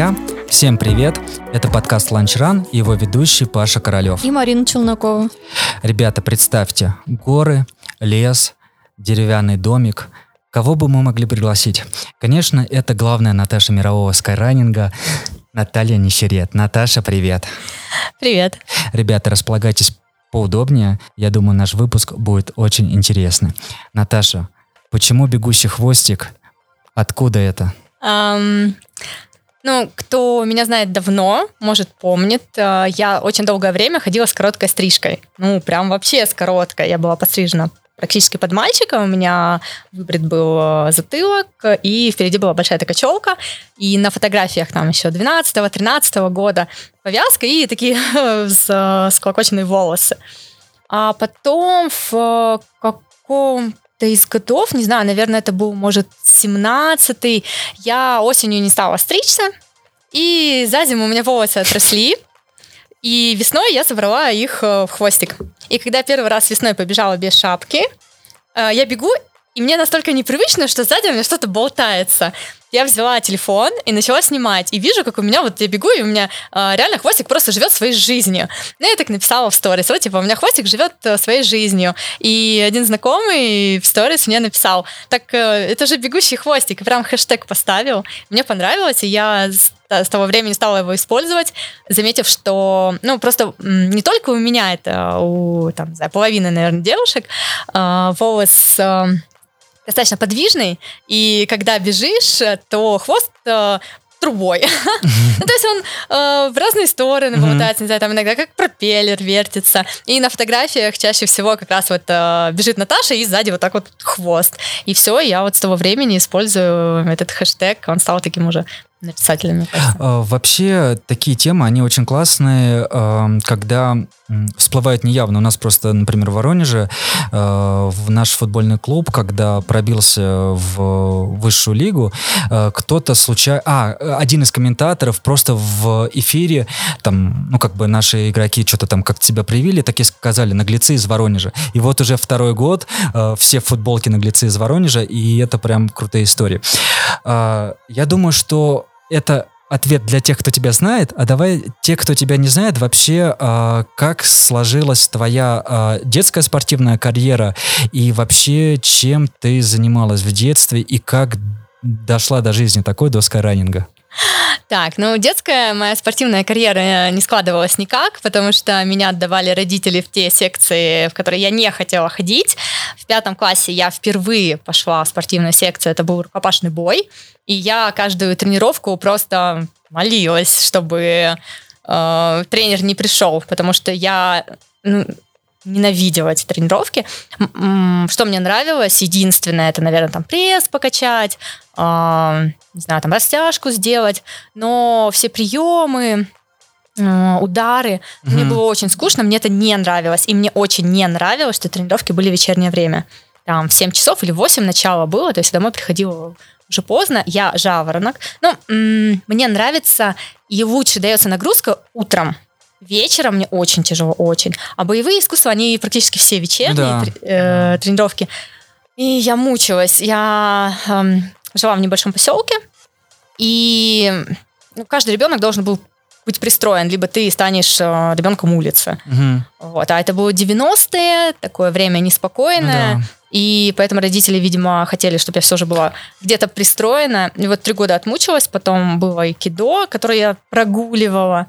Друзья, всем привет! Это подкаст Run и его ведущий Паша Королев. И Марина Челнокова. Ребята, представьте, горы, лес, деревянный домик. Кого бы мы могли пригласить? Конечно, это главная Наташа мирового скайранинга, Наталья Нищерет. Наташа, привет. Привет. Ребята, располагайтесь поудобнее. Я думаю, наш выпуск будет очень интересный. Наташа, почему бегущий хвостик? Откуда это? Um, ну, кто меня знает давно, может, помнит, э, я очень долгое время ходила с короткой стрижкой. Ну, прям вообще с короткой. Я была пострижена практически под мальчика. У меня выбрит был э, затылок, и впереди была большая такая челка. И на фотографиях там еще 12-13 года повязка и такие склокоченные волосы. А потом в каком то из годов, не знаю, наверное, это был, может, 17-й, я осенью не стала стричься, и за зиму у меня волосы отросли, и весной я собрала их э, в хвостик. И когда первый раз весной побежала без шапки, э, я бегу, и мне настолько непривычно, что сзади у меня что-то болтается. Я взяла телефон и начала снимать. И вижу, как у меня вот я бегу, и у меня э, реально хвостик просто живет своей жизнью. Ну, я так написала в сторис. Вот, типа, у меня хвостик живет э, своей жизнью. И один знакомый в сторис мне написал, так э, это же бегущий хвостик. И прям хэштег поставил. Мне понравилось, и я с, с того времени стала его использовать, заметив, что, ну, просто не только у меня это, у, там, не знаю, половины, наверное, девушек, э, волос... Э, достаточно подвижный, и когда бежишь, то хвост э, трубой. ну, то есть он э, в разные стороны болтается, не знаю, там иногда как пропеллер вертится. И на фотографиях чаще всего как раз вот э, бежит Наташа, и сзади вот так вот хвост. И все, я вот с того времени использую этот хэштег, он стал таким уже нарицательными. А, вообще, такие темы, они очень классные, когда всплывают неявно. У нас просто, например, в Воронеже а, в наш футбольный клуб, когда пробился в высшую лигу, а, кто-то случайно... А, один из комментаторов просто в эфире, там, ну, как бы наши игроки что-то там как себя привили, так и сказали, наглецы из Воронежа. И вот уже второй год все футболки наглецы из Воронежа, и это прям крутая история. Я думаю, что это ответ для тех, кто тебя знает, а давай те, кто тебя не знает, вообще э, как сложилась твоя э, детская спортивная карьера и вообще чем ты занималась в детстве и как дошла до жизни такой до скайранинга? Так, ну, детская моя спортивная карьера не складывалась никак, потому что меня отдавали родители в те секции, в которые я не хотела ходить. В пятом классе я впервые пошла в спортивную секцию, это был рукопашный бой, и я каждую тренировку просто молилась, чтобы э, тренер не пришел, потому что я ну, ненавидела эти тренировки. Что мне нравилось, единственное, это, наверное, там пресс покачать, э, не знаю, там растяжку сделать, но все приемы, э, удары, mm-hmm. мне было очень скучно, мне это не нравилось, и мне очень не нравилось, что тренировки были в вечернее время. Там в 7 часов или 8 начало было, то есть домой приходила уже поздно, я жаворонок. Ну, мне нравится и лучше дается нагрузка утром, Вечером мне очень тяжело, очень. А боевые искусства, они практически все вечерние да. э, тренировки. И я мучилась. Я э, жила в небольшом поселке, и ну, каждый ребенок должен был быть пристроен, либо ты станешь э, ребенком улицы. Угу. Вот. А это было 90-е, такое время неспокойное. Ну, да. И поэтому родители, видимо, хотели, чтобы я все же была где-то пристроена. И вот три года отмучилась, потом было айкидо, которое я прогуливала.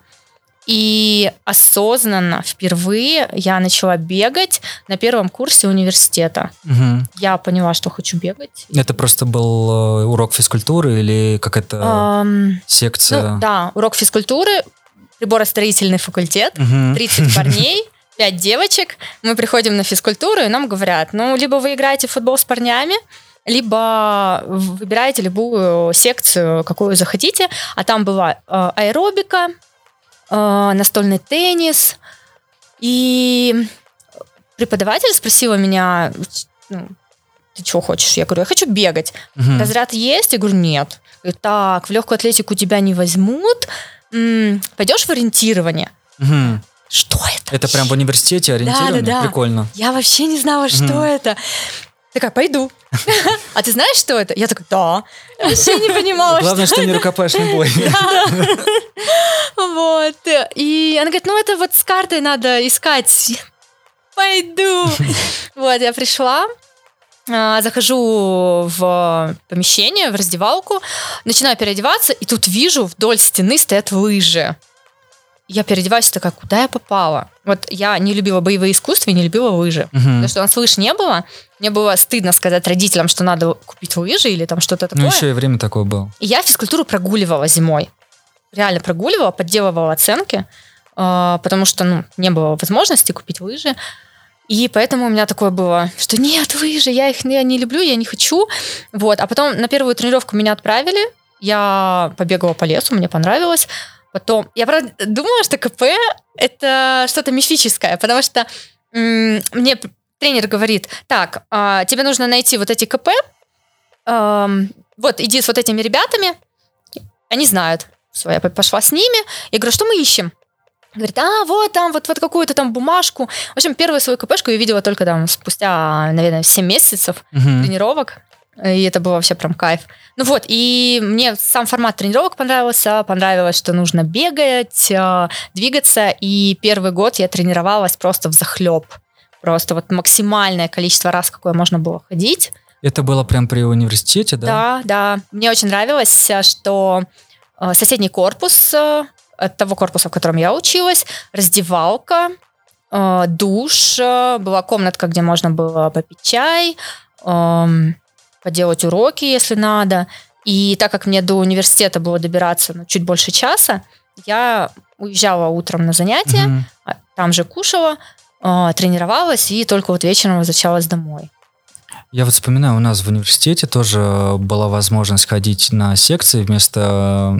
И осознанно впервые я начала бегать на первом курсе университета. Угу. Я поняла, что хочу бегать. Это просто был э, урок физкультуры или какая-то эм, секция? Ну, да, урок физкультуры, приборостроительный факультет, угу. 30 парней. пять девочек, мы приходим на физкультуру, и нам говорят, ну, либо вы играете в футбол с парнями, либо выбираете любую секцию, какую захотите, а там была э, аэробика, настольный теннис, и преподаватель спросила меня, ну, ты что хочешь? Я говорю, я хочу бегать. Угу. Разряд есть? Я говорю, нет. Говорю, так, в легкую атлетику тебя не возьмут, м-м, пойдешь в ориентирование? Угу. Что это? Это прям в университете ориентирование? Да, да, да. Прикольно. Я вообще не знала, что угу. это. Такая, пойду. А ты знаешь, что это? Я такая, да. Вообще не понимала, Главное, что не рукопашный бой. Вот. И она говорит, ну это вот с картой надо искать. Пойду. Вот, я пришла, а, захожу в помещение, в раздевалку, начинаю переодеваться, и тут вижу, вдоль стены стоят лыжи. Я переодеваюсь, такая, куда я попала? Вот я не любила боевые искусства и не любила лыжи. Потому что у нас лыж не было. Мне было стыдно сказать родителям, что надо купить лыжи или там что-то такое. Ну, еще и время такое было. И я физкультуру прогуливала зимой. Реально прогуливала, подделывала оценки, э, потому что ну, не было возможности купить лыжи. И поэтому у меня такое было, что нет, лыжи, я их я не люблю, я не хочу. Вот. А потом на первую тренировку меня отправили, я побегала по лесу, мне понравилось. Потом, я правда думала, что КП это что-то мифическое, потому что м, мне тренер говорит, так, а, тебе нужно найти вот эти КП, ам, вот, иди с вот этими ребятами, они знают. Все, я пошла с ними. Я говорю, что мы ищем? Говорит, а, вот там, вот, вот какую-то там бумажку. В общем, первую свою КПшку я видела только там спустя, наверное, 7 месяцев Мгм. тренировок. И это было вообще прям кайф. Ну вот, и мне сам формат тренировок понравился. Понравилось, что нужно бегать, э, двигаться. И первый год я тренировалась просто в захлеб. Просто вот максимальное количество раз, какое можно было ходить. Это было прям при университете, да? Да, да. Мне очень нравилось, э, что э, соседний корпус э, от того корпуса, в котором я училась, раздевалка, душ, была комнатка, где можно было попить чай, эм, поделать уроки, если надо. И так как мне до университета было добираться ну, чуть больше часа, я уезжала утром на занятия, а там же кушала, тренировалась и только вот вечером возвращалась домой. Я вот вспоминаю, у нас в университете тоже была возможность ходить на секции вместо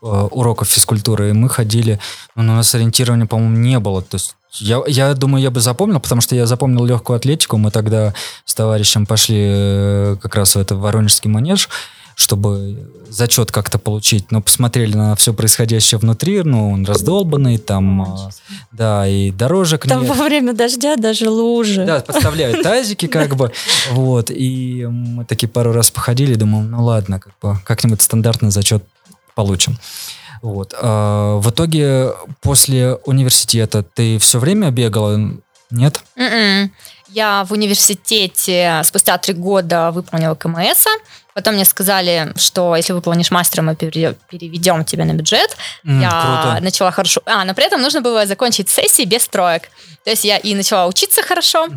э, уроков физкультуры, и мы ходили, но у нас ориентирования, по-моему, не было. То есть я, я думаю, я бы запомнил, потому что я запомнил легкую атлетику. Мы тогда с товарищем пошли э, как раз в этот Воронежский манеж, чтобы зачет как-то получить, но посмотрели на все происходящее внутри, ну, он раздолбанный, там, э, да, и дорожек Там нет. во время дождя даже лужи. Да, подставляют тазики как бы, вот, и мы такие пару раз походили, думаем, ну ладно, как бы как-нибудь стандартный зачет получим. Вот. а, В итоге после университета ты все время бегала? Нет? М-м. Я в университете спустя три года выполнила КМС. Потом мне сказали, что если выполнишь мастера, мы пере- переведем тебя на бюджет. М, я Круто. начала хорошо... А, но при этом нужно было закончить сессии без троек. То есть я и начала учиться хорошо,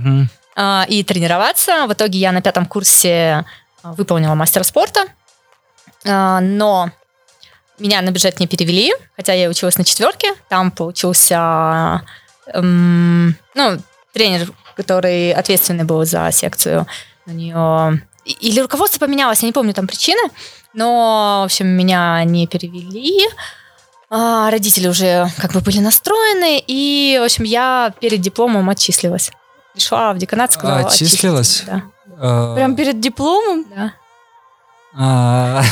а, и тренироваться. В итоге я на пятом курсе а, выполнила мастера спорта. А, Но меня на бюджет не перевели, хотя я училась на четверке. Там получился эм, ну, тренер, который ответственный был за секцию. У нее... Или руководство поменялось, я не помню там причины. Но, в общем, меня не перевели. А, родители уже как бы были настроены. И, в общем, я перед дипломом отчислилась. Пришла в деканат, сказала... Отчислилась? Да. А, Прям перед дипломом? да. а,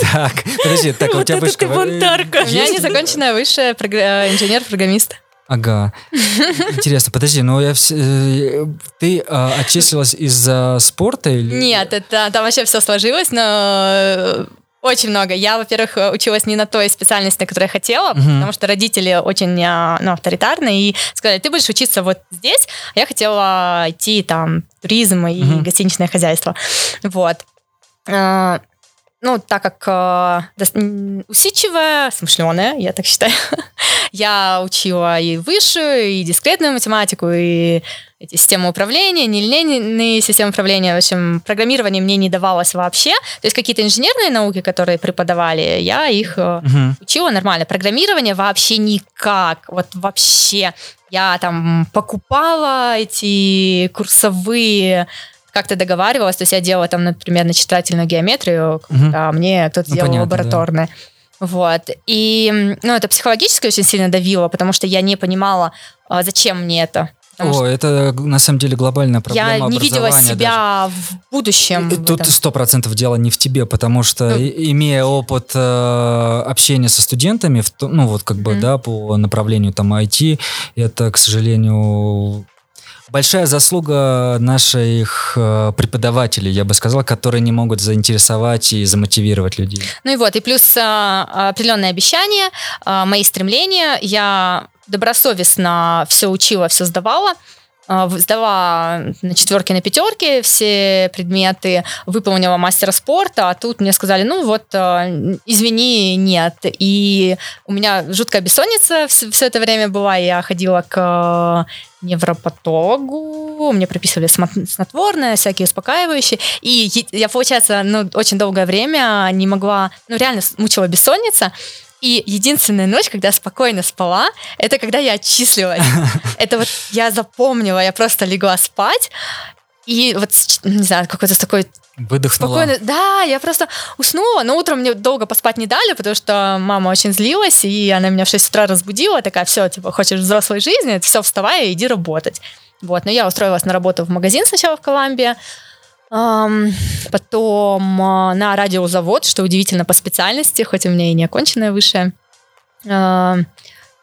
Так, подожди, так, а у тебя вышка... ты бунтарка. У меня незаконченная высшая програ- инженер-программист. Ага. Интересно, подожди, но я вс- э, ты а, отчислилась из-за спорта или? Нет, это там вообще все сложилось, но э, очень много. Я, во-первых, э, училась не на той специальности, на которой я хотела, Мгм. потому что родители очень а, ну, авторитарные и сказали, ты будешь учиться вот здесь, а я хотела идти там туризм и Мгм. гостиничное хозяйство. Вот. Ну, так как э, усидчивая, смышленая, я так считаю, я учила и высшую, и дискретную математику, и эти системы управления, нелинейные системы управления. В общем, программирование мне не давалось вообще. То есть какие-то инженерные науки, которые преподавали, я их Мгм. учила нормально. Программирование вообще никак. Вот вообще. Я там покупала эти курсовые как-то договаривалась, то есть я делала там, например, начитательную геометрию, Мгм. а мне кто-то Ну, делал понятно, лабораторные. Вот. И, ну, это психологически очень сильно давило, потому что я не понимала, а, зачем мне это. Потому О, что это на самом деле глобальная проблема я не видела себя в будущем. даже. в Тут этом. сто процентов дело не в тебе, потому что Ну. имея опыт э, общения со студентами, в ну вот как бы Мгм. да по направлению там IT, это к сожалению Большая заслуга наших э, преподавателей, я бы сказал, которые не могут заинтересовать и замотивировать людей. Ну и вот, и плюс а, определенные обещания, а, мои стремления. Я добросовестно все учила, все сдавала. А, Сдала на четверки, на пятерки все предметы, выполнила мастера спорта, а тут мне сказали, ну вот, а, извини, нет. И у меня жуткая бессонница все, все это время была, я ходила к невропатологу, мне прописывали снотворное, всякие успокаивающие, и я, получается, ну, очень долгое время не могла, ну, реально мучила бессонница, и единственная ночь, когда я спокойно спала, это когда я отчислилась. Это вот я запомнила, я просто легла спать, и вот, не знаю, какой-то такой Выдохнула. спокойно. Да, я просто уснула, но утром мне долго поспать не дали, потому что мама очень злилась, и она меня в 6 утра разбудила, такая, все, типа, хочешь взрослой жизни, все, вставай и иди работать. Вот, но я устроилась на работу в магазин сначала в Колумбии, потом а, на радиозавод, что удивительно по специальности, хоть у меня и не оконченная высшая. Ам,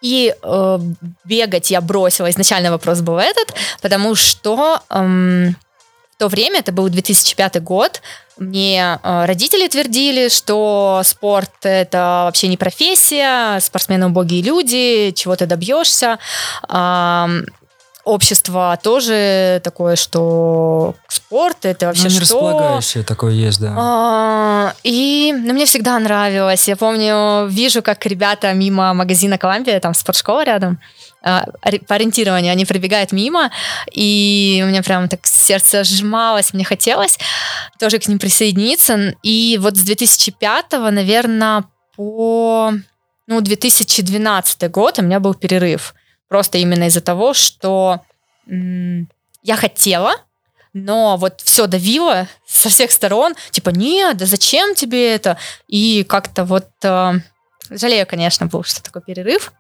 И э, бегать я бросила. Изначально вопрос был этот, потому что в то время, это был 2005 год, мне э, родители твердили, что спорт это вообще не профессия, спортсмены убогие люди, чего ты добьешься. Общество тоже такое, что спорт это вообще ну, не что? располагающее такое есть, да. А, И ну, мне всегда нравилось. Я помню, вижу, как ребята мимо магазина Коламбия, там спортшкола рядом, а, по ориентированию, они пробегают мимо, и у меня прям так сердце сжималось, мне хотелось тоже к ним присоединиться. И вот с 2005, наверное, по ну, 2012 год у меня был перерыв. Просто именно из-за того, что м, я хотела, но вот все давило со всех сторон, типа, нет, да зачем тебе это? И как-то вот э, жалею, конечно, был, что такой перерыв,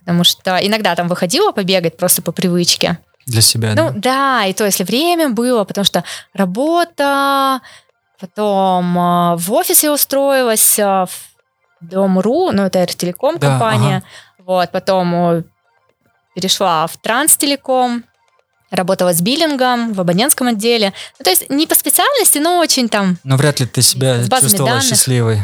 потому что иногда там выходила побегать просто по привычке. Для себя, Ну да. да, и то, если время было, потому что работа, потом э, в офисе устроилась, э, в Дом.ру, ну это Телеком Да, компания, вот, потом э, перешла в Транстелеком, работала с биллингом в абонентском отделе. Ну, то есть не по специальности, но очень там Но вряд ли ты себя чувствовала данных. счастливой.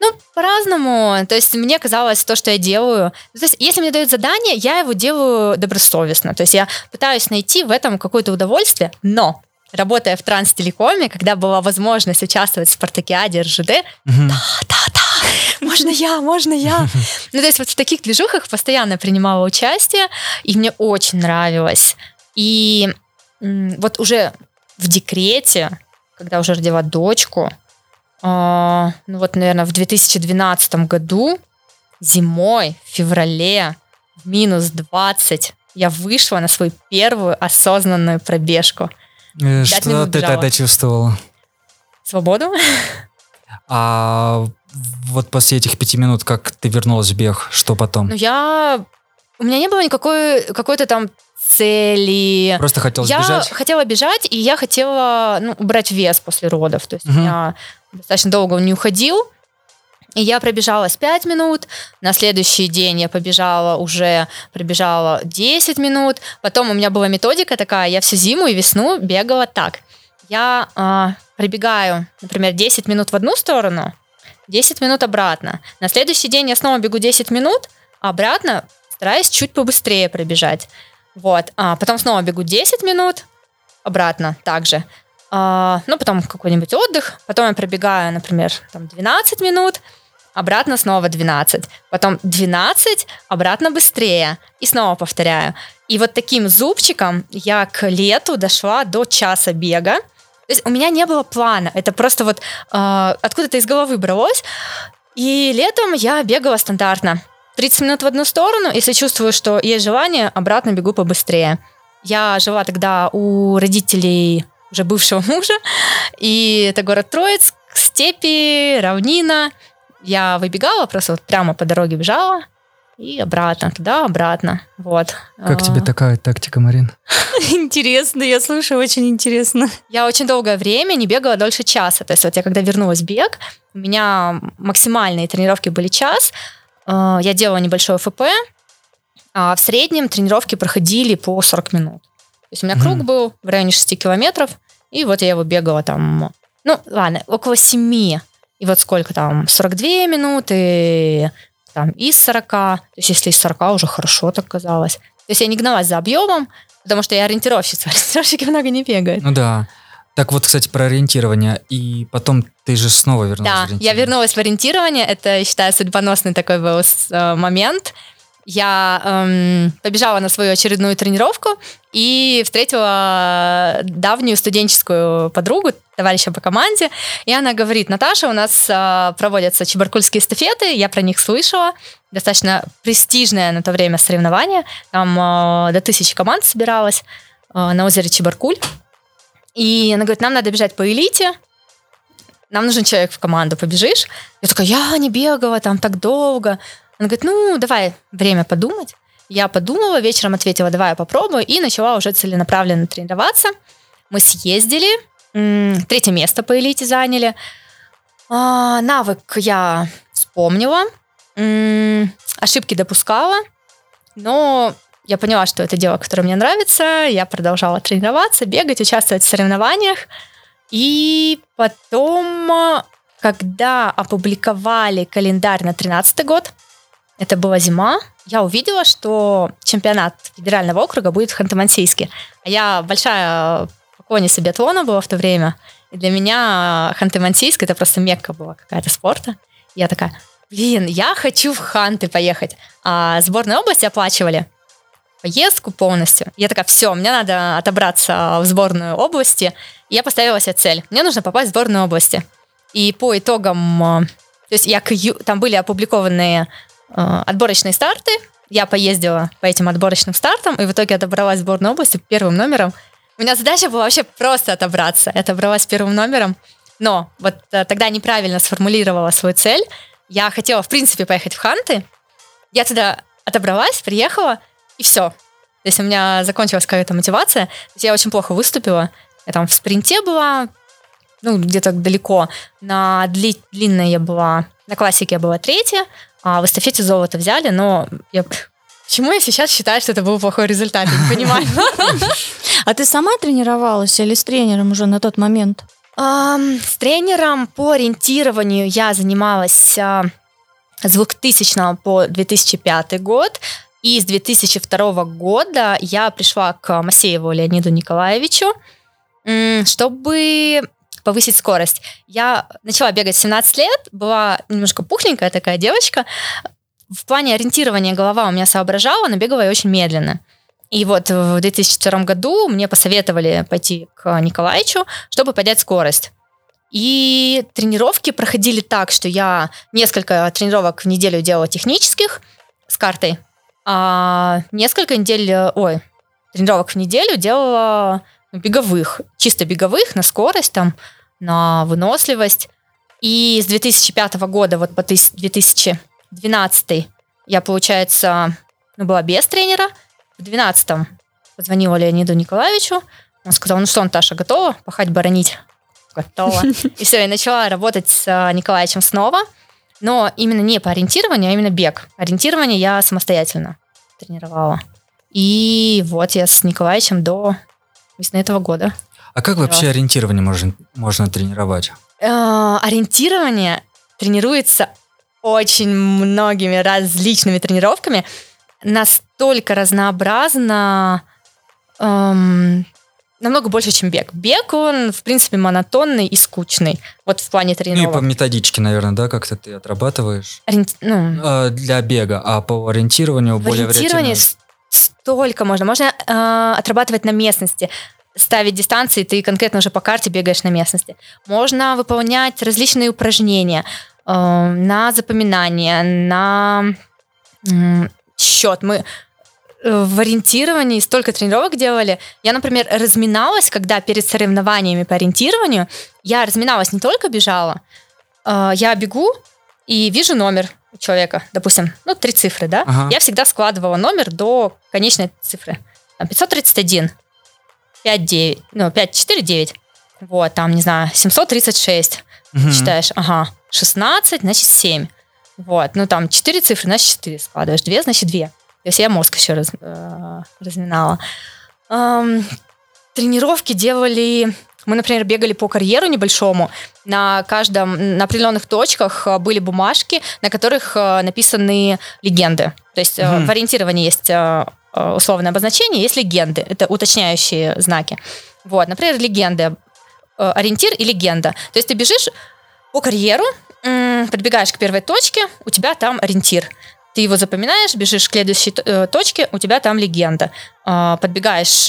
ну, по-разному. То есть мне казалось, то, что я делаю... То есть если мне дают задание, я его делаю добросовестно. То есть я пытаюсь найти в этом какое-то удовольствие, но работая в Транстелекоме, когда была возможность участвовать в Спартакиаде РЖД, Мгм. да-да, можно я, можно я. Ну, то есть вот в таких движухах постоянно принимала участие, и мне очень нравилось. И вот уже в декрете, когда уже родила дочку, а, ну вот, наверное, в 2012 году зимой, в феврале, в минус 20, я вышла на свою первую осознанную пробежку. Э, Что ты тогда чувствовала? Свободу? А вот после этих пяти минут, как ты вернулась в бег, что потом? Ну, я... У меня не было никакой какой-то там цели. Просто хотелось я бежать? хотела бежать, и я хотела ну, убрать вес после родов. То есть Мгм. у меня достаточно долго он не уходил. И я пробежалась 5 минут. На следующий день я побежала уже, пробежала 10 минут. Потом у меня была методика такая, я всю зиму и весну бегала так. Я а, пробегаю, например, 10 минут в одну сторону, 10 минут обратно. На следующий день я снова бегу 10 минут, обратно стараюсь чуть побыстрее пробежать. Вот. А потом снова бегу 10 минут, обратно также. А, ну, потом какой-нибудь отдых. Потом я пробегаю, например, там 12 минут, обратно снова 12. Потом 12, обратно быстрее. И снова повторяю. И вот таким зубчиком я к лету дошла до часа бега. То есть у меня не было плана. Это просто вот а, откуда-то из головы бралось. И летом я бегала стандартно. 30 минут в одну сторону. Если чувствую, что есть желание, обратно бегу побыстрее. Я жила тогда у родителей уже бывшего мужа. И это город Троицк, степи, равнина. Я выбегала, просто вот прямо по дороге бежала. И обратно, туда, обратно. Вот. Как А, тебе такая тактика, Марин? Интересно, я слушаю, очень интересно. Я очень долгое время не бегала дольше часа. То есть вот я когда вернулась в бег, у меня максимальные тренировки были час. Э, Я делала небольшое ФП, а в среднем тренировки проходили по 40 минут. То есть у меня круг был в районе 6 километров, и вот я его бегала там, ну, ладно, около 7. И вот сколько там, 42 минуты, там, из 40. То есть если из 40 уже хорошо так казалось. То есть я не гналась за объемом, потому что я ориентировщица. Ориентировщики много не бегают. Ну да. Так вот, кстати, про ориентирование. И потом ты же снова вернулась в Да, я ориентирование. вернулась в ориентирование. Это, я считаю, судьбоносный такой был э, момент. Я эм, побежала на свою очередную тренировку и встретила давнюю студенческую подругу, товарища по команде. И она говорит, Наташа, у нас э, проводятся чебаркульские эстафеты, я про них слышала. Достаточно престижное на то время соревнование. Там э, до тысячи команд собиралось э, на озере Чебаркуль. И она говорит, нам надо бежать по элите, нам нужен человек в команду, побежишь? Я такая, я не бегала там так долго. Она говорит, ну, давай время подумать. Я подумала, вечером ответила, давай я попробую, и начала уже целенаправленно тренироваться. Мы съездили, третье место по элите заняли. А, навык я вспомнила, ошибки допускала, но я поняла, что это дело, которое мне нравится. Я продолжала тренироваться, бегать, участвовать в соревнованиях. И потом, а, когда опубликовали календарь на 13 год, это была зима, я увидела, что чемпионат федерального округа будет в Ханты-Мансийске. А я большая поклонница биатлона была в то время. И для меня Ханты-Мансийск это просто мекка была какая-то спорта. Я такая, блин, я хочу в Ханты поехать. А сборной области оплачивали поездку полностью. Я такая, все, мне надо отобраться в сборную области. И я поставила себе цель. Мне нужно попасть в сборную области. И по итогам, э, то есть я к ю- там были опубликованы э, отборочные старты. Я поездила по этим отборочным стартам, и в итоге отобралась в сборную области первым номером. У меня задача была вообще просто отобраться. Я отобралась первым номером. Но вот э, тогда неправильно сформулировала свою цель. Я хотела, в принципе, поехать в Ханты. Я туда отобралась, приехала, и все. То есть у меня закончилась какая-то мотивация. То есть я очень плохо выступила. Я там в спринте была, ну, где-то далеко. На дли- длинной я была, на классике я была третья, а в эстафете золото взяли, но я... Почему я сейчас считаю, что это был плохой результат? Я не понимаю. А ты сама тренировалась или с тренером уже на тот момент? С тренером по ориентированию я занималась а, с 2000 по 2005 год. И с 2002 года я пришла к Масееву Леониду Николаевичу, чтобы повысить скорость. Я начала бегать в 17 лет, была немножко пухленькая такая девочка. В плане ориентирования голова у меня соображала, но бегала я очень медленно. И вот в 2002 году мне посоветовали пойти к Николаевичу, чтобы поднять скорость. И тренировки проходили так, что я несколько тренировок в неделю делала технических с картой, а несколько недель, э, ой, тренировок в неделю делала беговых, чисто беговых, на скорость, там, на выносливость. И с 2005 года вот по тыс- 2012 я, получается, ну, была без тренера. В 2012 позвонила Леониду Николаевичу. Он сказал, ну что, Наташа, готова пахать, баронить? Готова. И все, я начала работать с э, Николаевичем снова. Но именно не по ориентированию, а именно бег. Ориентирование я самостоятельно тренировала. И вот я с Николаевичем до весны этого года. А как вообще ориентирование можно, можно тренировать? Э, Ориентирование тренируется очень многими различными тренировками. Настолько разнообразно, эм, намного больше, чем бег. Бег, он, в принципе, монотонный и скучный. Вот в плане Ну и тренировок. по методичке, наверное, да, как-то ты отрабатываешь Ориенти- ну, э, для бега, а по ориентированию В более ориентировании вариативно. Столько можно. Можно э, отрабатывать на местности, ставить дистанции, ты конкретно уже по карте бегаешь на местности. Можно выполнять различные упражнения э, на запоминание, на м, счет. Мы э, в ориентировании столько тренировок делали. Я, например, разминалась, когда перед соревнованиями по ориентированию, я разминалась не только бежала, э, я бегу и вижу номер человека, допустим, ну, три цифры, да? Ага. Я всегда складывала номер до конечной цифры. Там 531, 5-9, ну, 5-4-9. Вот, там, не знаю, 736. Мгм. Считаешь, ага, 16, значит 7. Вот, ну там 4 цифры, значит 4 складываешь, 2, значит 2. То есть я мозг еще раз, э, разминала. Эм, тренировки делали... Мы, например, бегали по карьеру небольшому. На каждом, на определенных точках э, были бумажки, на которых э, написаны легенды. То есть Мгм. в ориентировании есть условное обозначение, есть легенды. Это уточняющие знаки. Вот, например, легенды. Ориентир и легенда. То есть ты бежишь по карьеру, подбегаешь к первой точке, у тебя там ориентир. Ты его запоминаешь, бежишь к следующей точке, у тебя там легенда. Подбегаешь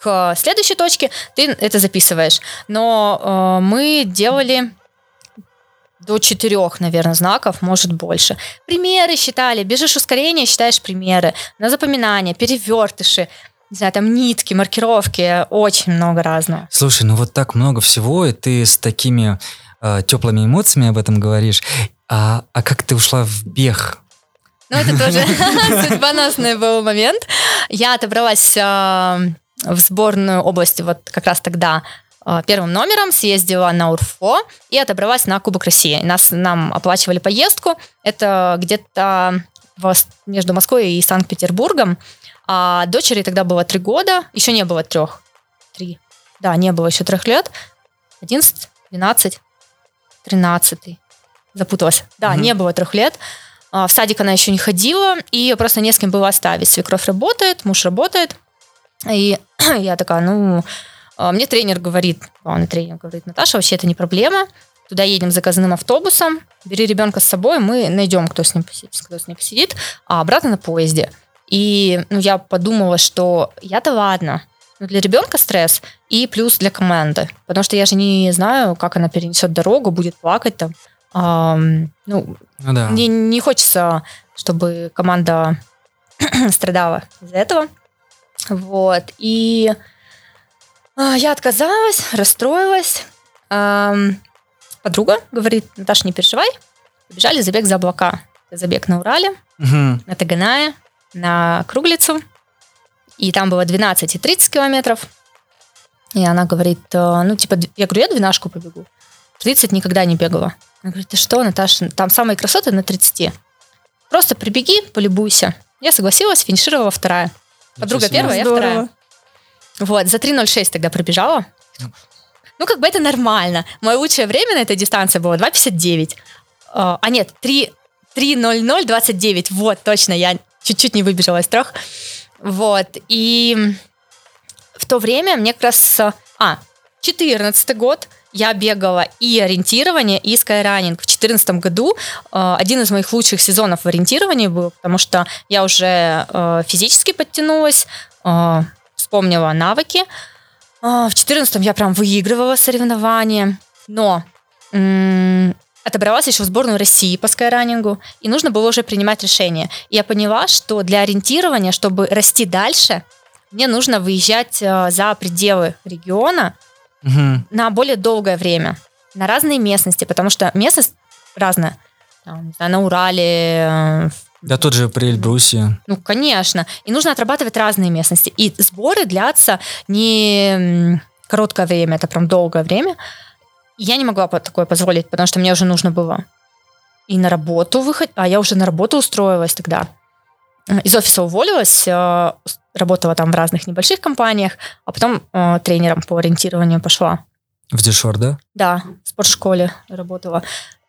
к следующей точке, ты это записываешь. Но э, мы делали до четырех, наверное, знаков, может больше. Примеры считали, бежишь ускорение, считаешь примеры. На запоминание, перевертыши, не знаю, там нитки, маркировки, очень много разного. Слушай, ну вот так много всего, и ты с такими э, теплыми эмоциями об этом говоришь. А, а как ты ушла в бег? Ну, это тоже судьбоносный был момент. Я отобралась э, в сборную области вот как раз тогда э, первым номером, съездила на УРФО и отобралась на Кубок России. Нас, нам оплачивали поездку. Это где-то между Москвой и Санкт-Петербургом. А дочери тогда было три года, еще не было трех. Три. Да, не было еще трех лет. 11, 12, 13. Запуталась. Да, Мгм. не было трех лет. А, В садик она еще не ходила, и ее просто не с кем было оставить. Свекровь работает, муж работает. И я такая, ну, а, мне тренер говорит, главный тренер говорит, Наташа, вообще это не проблема. Туда едем заказанным автобусом, бери ребенка с собой, мы найдем, кто с ним посидит, кто с ним посидит, а обратно на поезде. И ну, я подумала, что я-то ладно, но для ребенка стресс и плюс для команды. Потому что я же не знаю, как она перенесет дорогу, будет плакать там. Ам, ну, Ну да. мне не хочется, чтобы команда страдала из-за этого. Вот. И а, я отказалась, расстроилась. Подруга говорит, Наташа, не переживай. Побежали забег за облака. Забег на Урале, Мгм. на Таганае, на Круглицу. И там было 12 и 30 километров. И она говорит, э, ну, типа, я говорю, я двенашку побегу. 30 никогда не бегала. Она говорит, ты что, Наташа, там самые красоты на 30. Просто прибеги, полюбуйся. Я согласилась, финишировала вторая. Подруга Ничего первая, я Здорово. вторая. Вот, за 3.06 тогда пробежала. Ну, как бы это нормально. Мое лучшее время на этой дистанции было 2.59. А, а нет, 3 3.00.29. Вот, точно, я чуть-чуть не выбежала из трех. Вот, и в то время мне как раз... А, 14 год я бегала и ориентирование, и скайранинг. В 2014 году э, один из моих лучших сезонов в ориентировании был, потому что я уже э, физически подтянулась, э, вспомнила навыки. А, В 2014 я прям выигрывала соревнования, но м, отобралась еще в сборную России по скайранингу, и нужно было уже принимать решение. И я поняла, что для ориентирования, чтобы расти дальше, мне нужно выезжать э, за пределы региона Мгм. на более долгое время, на разные местности, потому что местность разная. Там, на Урале, э, Да тут же при Эльбрусе. ну, конечно. И нужно отрабатывать разные местности. И сборы длятся не короткое время, это прям долгое время. И я не могла такое позволить, потому что мне уже нужно было и на работу выходить, а я уже на работу устроилась тогда. Э, Из офиса уволилась, э, работала там в разных небольших компаниях, а потом э, тренером по ориентированию пошла. В Дешор, да? Да, в спортшколе работала.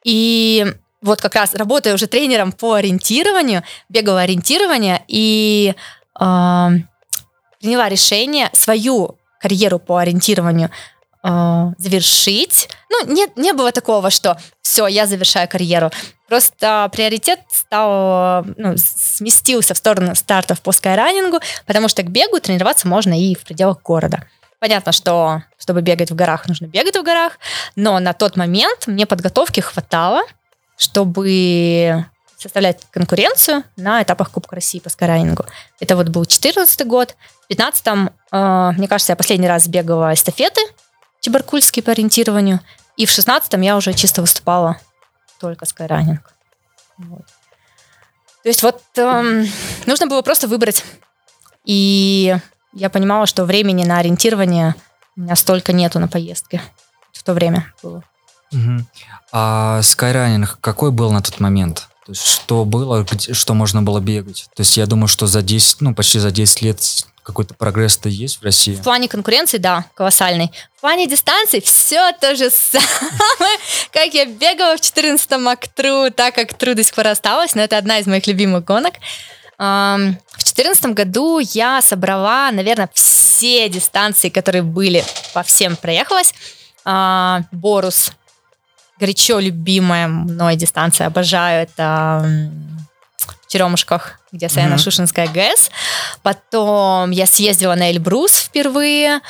И вот как раз работая уже тренером по ориентированию, бегала ориентирование и э, приняла решение свою карьеру по ориентированию э, завершить. Ну, нет, не было такого, что все, я завершаю карьеру. Просто приоритет стал, ну, сместился в сторону стартов по скайранингу, потому что к бегу тренироваться можно и в пределах города. Понятно, что чтобы бегать в горах, нужно бегать в горах, но на тот момент мне подготовки хватало, чтобы составлять конкуренцию на этапах Кубка России по скайранингу. Это вот был 2014 год. В 2015, э, мне кажется, я последний раз бегала эстафеты Чебаркульские по ориентированию. И в 16 я уже чисто выступала только скайранинг. Вот. То есть вот эм, нужно было просто выбрать. И я понимала, что времени на ориентирование у меня столько нету на поездке. В то время было. Мгм. А скайранинг какой был на тот момент? То есть что было, что можно было бегать. То есть я думаю, что за 10, ну почти за 10 лет какой-то прогресс-то есть в России? В плане конкуренции, да, колоссальный. В плане дистанции все то же самое, как я бегала в 14-м Актру, так как Тру до сих пор осталось, но это одна из моих любимых гонок. В 2014 году я собрала, наверное, все дистанции, которые были, по всем проехалась. А, Борус, горячо любимая мной дистанция, обожаю, это в Черемушках, где Саяно-Шушинская ГЭС. Потом я съездила на Эльбрус впервые,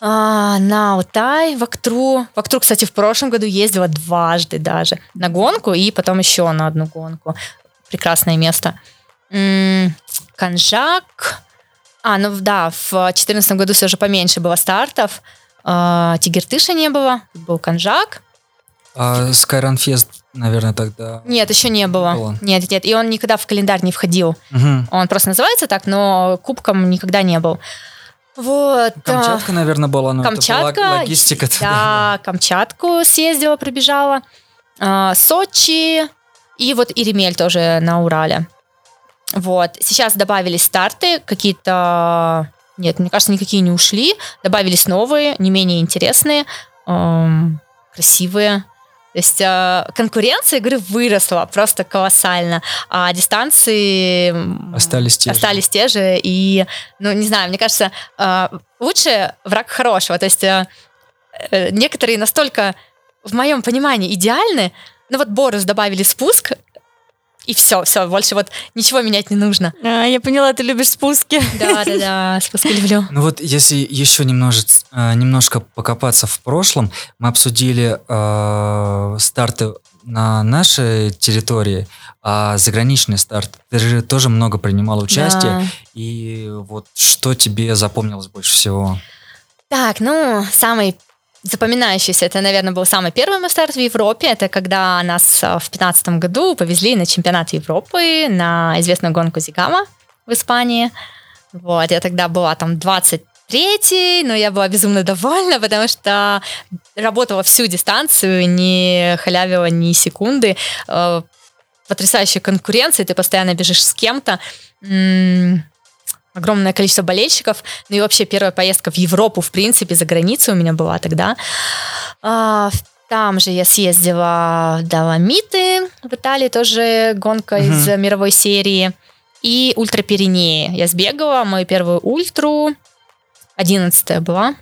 а, на Алтай, в Актру. В Актру, кстати, в прошлом году ездила дважды даже на гонку и потом еще на одну гонку. Прекрасное место. Конжак. А, ну да, в 2014 году все же поменьше было стартов. А, Тигертыша не было, был Конжак. А Skyrun Fest, наверное, тогда... Нет, еще не было. было. Нет, нет, и он никогда в календарь не входил. Угу. Он просто называется так, но кубком никогда не был. Вот. Камчатка, наверное, была, но Камчатка, это была логистика. Да, да, Камчатку съездила, пробежала. А, Сочи и вот Иремель тоже на Урале. Вот. Сейчас добавились старты, какие-то... Нет, мне кажется, никакие не ушли. Добавились новые, не менее интересные, эм, красивые. То есть э, конкуренция, говорю, выросла просто колоссально, а дистанции остались те остались же. те же. И, ну, не знаю, мне кажется, э, лучше враг хорошего. То есть э, э, некоторые настолько, в моем понимании, идеальны. Ну вот Борус добавили спуск, и все, все, больше вот ничего менять не нужно. А, я поняла, ты любишь спуски. Да, да, да, спуски люблю. Ну вот, если еще немножко, э, немножко покопаться в прошлом, мы обсудили э, старты на нашей территории, а заграничный старт. Ты же тоже много принимал участие. Да. И вот что тебе запомнилось больше всего? Так, ну, самый запоминающийся, это, наверное, был самый первый мой старт в Европе. Это когда нас э, в 2015 году повезли на чемпионат Европы, на известную гонку Зигама в Испании. Вот, я тогда была там 23 но я была безумно довольна, потому что работала всю дистанцию, не халявила ни секунды. Э, потрясающая конкуренция, ты постоянно бежишь с кем-то огромное количество болельщиков. Ну и вообще первая поездка в Европу, в принципе, за границу у меня была тогда. А, там же я съездила в Доломиты в Италии, тоже гонка угу. из мировой серии. И Ультра Пиренеи. Я сбегала мою первую ультру, одиннадцатая была.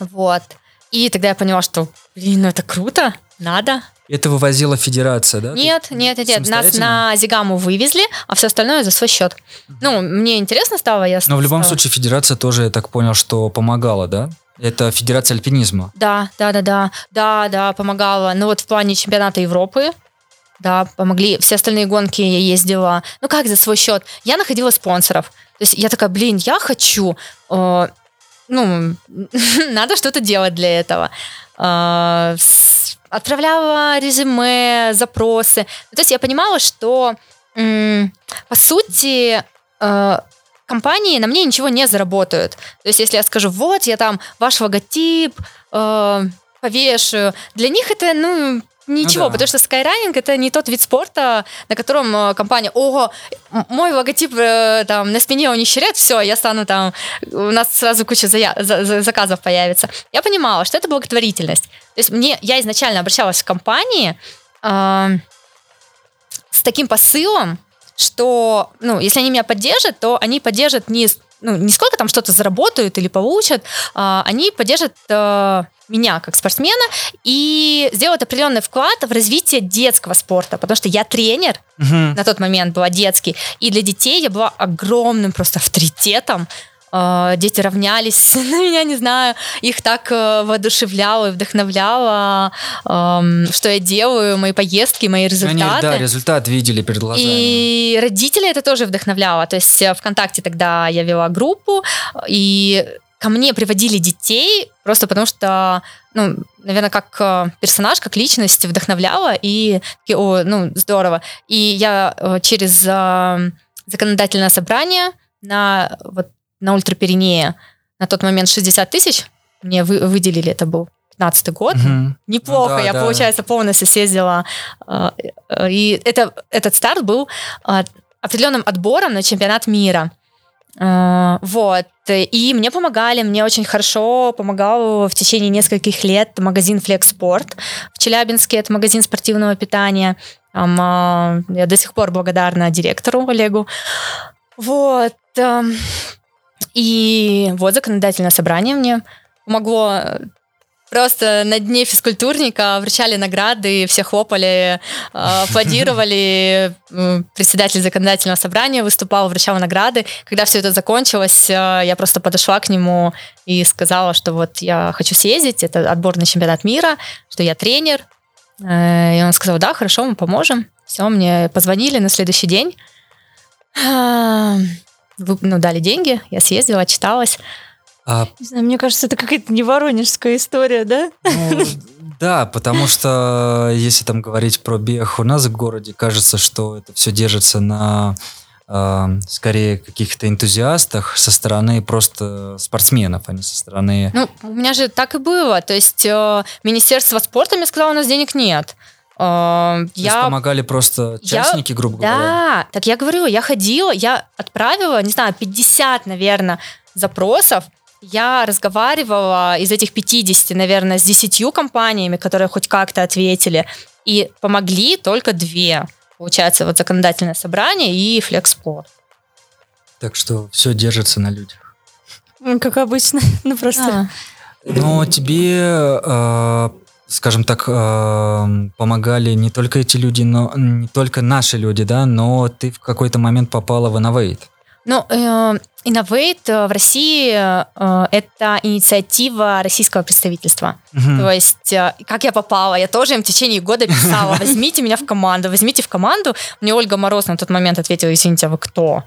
Вот. И тогда я поняла, что, блин, ну это круто, надо. Это вывозила федерация, да? Нет, нет, нет, нет. Нас на Зигаму вывезли, а все остальное за свой счет. Ну, мне интересно стало, я Но в любом случае федерация тоже, я так понял, что помогала, да? Это федерация альпинизма. Да, да, да, да, да, да, помогала. Ну вот в плане чемпионата Европы, да, помогли. Все остальные гонки я ездила, ну как за свой счет. Я находила спонсоров. То есть я такая, блин, я хочу, э, ну, надо что-то делать для этого. Э, отправляла резюме, запросы. То есть я понимала, что, по сути, э, компании на мне ничего не заработают. То есть если я скажу, вот, я там ваш логотип э, повешаю, для них это, ну, Ничего, ну, да. потому что скайранинг это не тот вид спорта, на котором э, компания, ого, мой логотип э, там на спине щерет, все, я стану там, у нас сразу куча зая- за- заказов появится. Я понимала, что это благотворительность. То есть мне, я изначально обращалась в компании э, с таким посылом, что, ну, если они меня поддержат, то они поддержат не, ну, не сколько там что-то заработают или получат, э, они поддержат э, меня как спортсмена и сделать определенный вклад в развитие детского спорта, потому что я тренер угу. на тот момент была детский, и для детей я была огромным просто авторитетом. А, дети равнялись на меня, не знаю, их так э, воодушевляло и вдохновляло, что я делаю, мои поездки, мои результаты. Они, да, результат видели перед глазами. И родители это тоже вдохновляло. То есть э, ВКонтакте тогда я вела группу, и ко мне приводили детей просто потому что, ну, наверное, как э, персонаж, как личность вдохновляла, и о, ну, здорово. И я через законодательное собрание на, вот, на Ультрапиренее на тот момент 60 тысяч мне вы, выделили, это был 15 год. Мгм. Неплохо, Ну да, я, да. получается, полностью съездила. э, э, И это, этот старт был э, определенным отбором на чемпионат мира. Вот. И мне помогали, мне очень хорошо помогал в течение нескольких лет магазин Флекспорт в Челябинске. Это магазин спортивного питания. Я до сих пор благодарна директору Олегу. Вот. И вот законодательное собрание мне помогло Просто на дне физкультурника вручали награды, все хлопали, э, аплодировали. Председатель законодательного собрания выступал, вручал награды. Когда все это закончилось, э, я просто подошла к нему и сказала, что вот я хочу съездить, это отбор на чемпионат мира, что я тренер. Э, И он сказал, да, хорошо, мы поможем. Все, мне позвонили на следующий день. Вы- Ну, дали деньги, я съездила, отчиталась. А, Не знаю, мне кажется, это какая-то не воронежская история, да? ну, да, потому что если там говорить про бег у нас в городе, кажется, что это все держится на а, скорее каких-то энтузиастах со стороны просто спортсменов, а не со стороны... Ну, у меня же так и было. То есть э, Министерство спорта мне сказало, у нас денег нет. То есть я помогали просто я- участники, грубо говоря. Да, так я говорю, я ходила, я отправила, не знаю, 50, наверное, запросов. Я разговаривала из этих 50, наверное, с 10 компаниями, которые хоть как-то ответили, и помогли только две. Получается, вот законодательное собрание и флекспорт. Так что все держится на людях. Как обычно. Ну, просто... Но тебе, э, скажем так, э, помогали не только эти люди, но не только наши люди, да, но ты в какой-то момент попала в Innovate. Ну, э, Innovate э, в России э, это инициатива российского представительства. Мгм. То есть, как я попала, я тоже им в течение года писала, возьмите меня в команду, возьмите в команду. Мне Ольга Мороз на тот момент ответила, извините, а вы кто?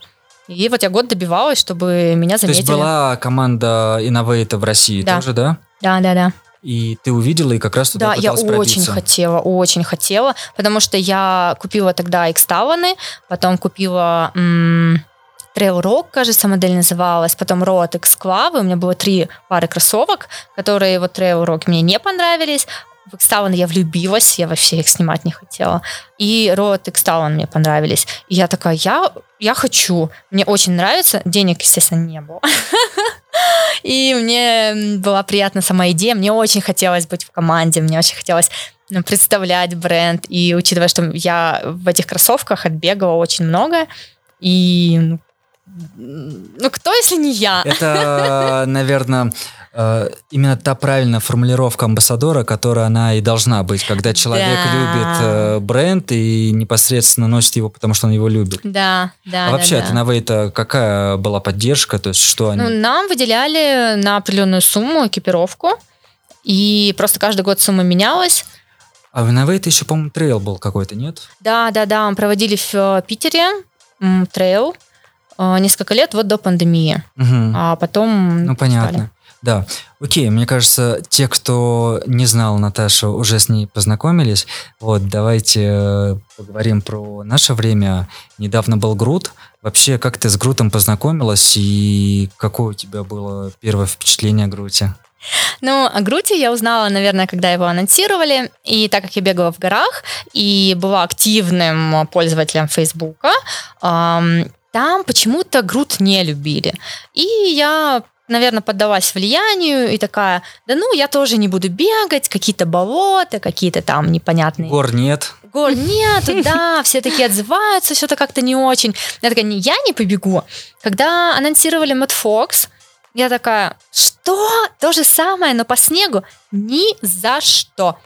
И вот я год добивалась, чтобы меня То есть заметили. была команда Innovate в России Да. тоже, да? Да, да, да. И ты увидела и как раз туда Да, я очень пробиться. хотела, очень хотела, потому что я купила тогда экставаны, потом купила м, Trail Rock, кажется, модель называлась, потом Road X Club, у меня было три пары кроссовок, которые вот Trail Rock мне не понравились, в Экставан я влюбилась, я вообще их снимать не хотела. И Road Экставан мне понравились. И я такая, я, я хочу, мне очень нравится, денег, естественно, не было. И мне была приятна сама идея, мне очень хотелось быть в команде, мне очень хотелось ну, представлять бренд. И учитывая, что я в этих кроссовках отбегала очень много, и ну, ну кто, если не я? Это, наверное, именно та правильная формулировка амбассадора, которая она и должна быть, когда человек Да. любит э, бренд и непосредственно носит его, потому что он его любит. Да, да. а да, вообще да. от Innovate какая была поддержка? То есть что они... Ну, нам выделяли на определенную сумму экипировку, и просто каждый год сумма менялась. А в Inov-8 еще, по-моему, трейл был какой-то, нет? Да, да, да, мы проводили в э, Питере трейл э, несколько лет вот до пандемии, Мгм. а потом Ну, понятно. Да. Окей, мне кажется, те, кто не знал Наташу, уже с ней познакомились. Вот, давайте э, поговорим про наше время. Недавно был Грут. Вообще, как ты с Грутом познакомилась и какое у тебя было первое впечатление о Груте? Ну, о Груте я узнала, наверное, когда его анонсировали. И так как я бегала в горах и была активным пользователем Фейсбука, там почему-то Грут не любили. И я наверное, поддалась влиянию и такая, да ну, я тоже не буду бегать, какие-то болота, какие-то там непонятные... Гор нет. Гор нету, да, все такие отзываются, что-то как-то не очень. Я такая, «Не, я не побегу. Когда анонсировали Мэтт Фокс, я такая, что? То же самое, но по снегу? Ни за что.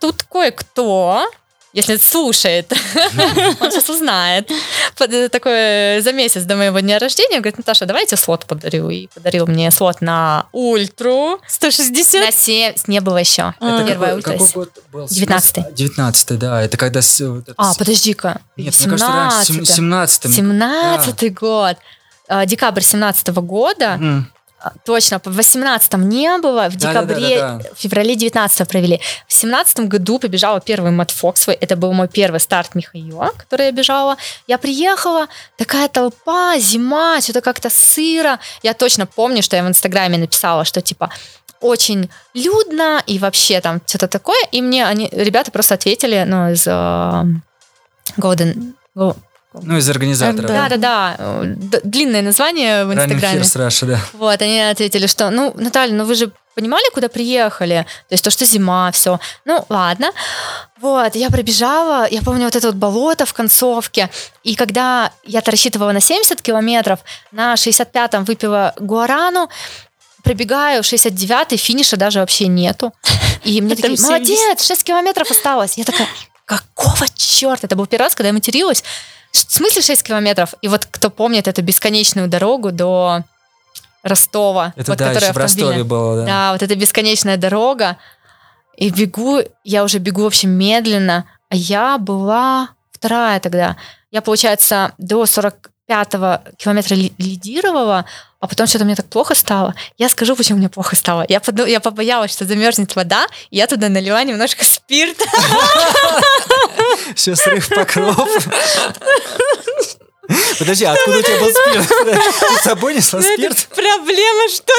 Тут кое-кто, если слушает, он сейчас узнает. Э, Такое за месяц до моего дня рождения говорит, Наташа, давайте слот подарю. И подарил мне слот на ультру. 160? На 7, не было еще. А. Первая ультра. какой год был? 19-й. 19 да. Это когда... это А, подожди-ка. Нет, мне кажется, раньше, 17-й. 17 17 год. А, Декабрь 17 года. Точно, в 18 не было, в декабре, в феврале 19 провели. В 17 году побежала первый Мэтт Фокс, свой. это был мой первый старт Михаила, который я бежала. Я приехала, такая толпа, зима, что-то как-то сыро. Я точно помню, что я в Инстаграме написала, что типа очень людно и вообще там что-то такое. И мне они, ребята просто ответили, ну, из э, Golden... Ну, из организаторов. Да. Да-да-да, э, д- длинное название в Running Инстаграме. Russia, да. Вот, они ответили, что, ну, Наталья, ну вы же понимали, куда приехали? То есть то, что зима, все. Ну, ладно. Вот, я пробежала, я помню вот это вот болото в концовке, и когда я-то рассчитывала на 70 километров, на 65-м выпила гуарану, пробегаю 69-й, финиша даже вообще нету. И мне такие, там 70. молодец, 6 километров осталось. Я такая, какого черта? Это был первый раз, когда я материлась. В смысле 6 километров? И вот кто помнит эту бесконечную дорогу до Ростова, Это вот, да, которая еще в Ростове было, да. Да, вот эта бесконечная дорога. И бегу, я уже бегу вообще медленно, а я была вторая тогда. Я, получается, до 45-го километра ли- лидировала, а потом что-то мне так плохо стало. Я скажу, почему мне плохо стало. Я, подумала, я побоялась, что замерзнет вода, и я туда налила немножко спирта. Все, срыв покров. Подожди, а откуда у тебя был спирт? Ты с собой несла Ну, спирт? проблема, что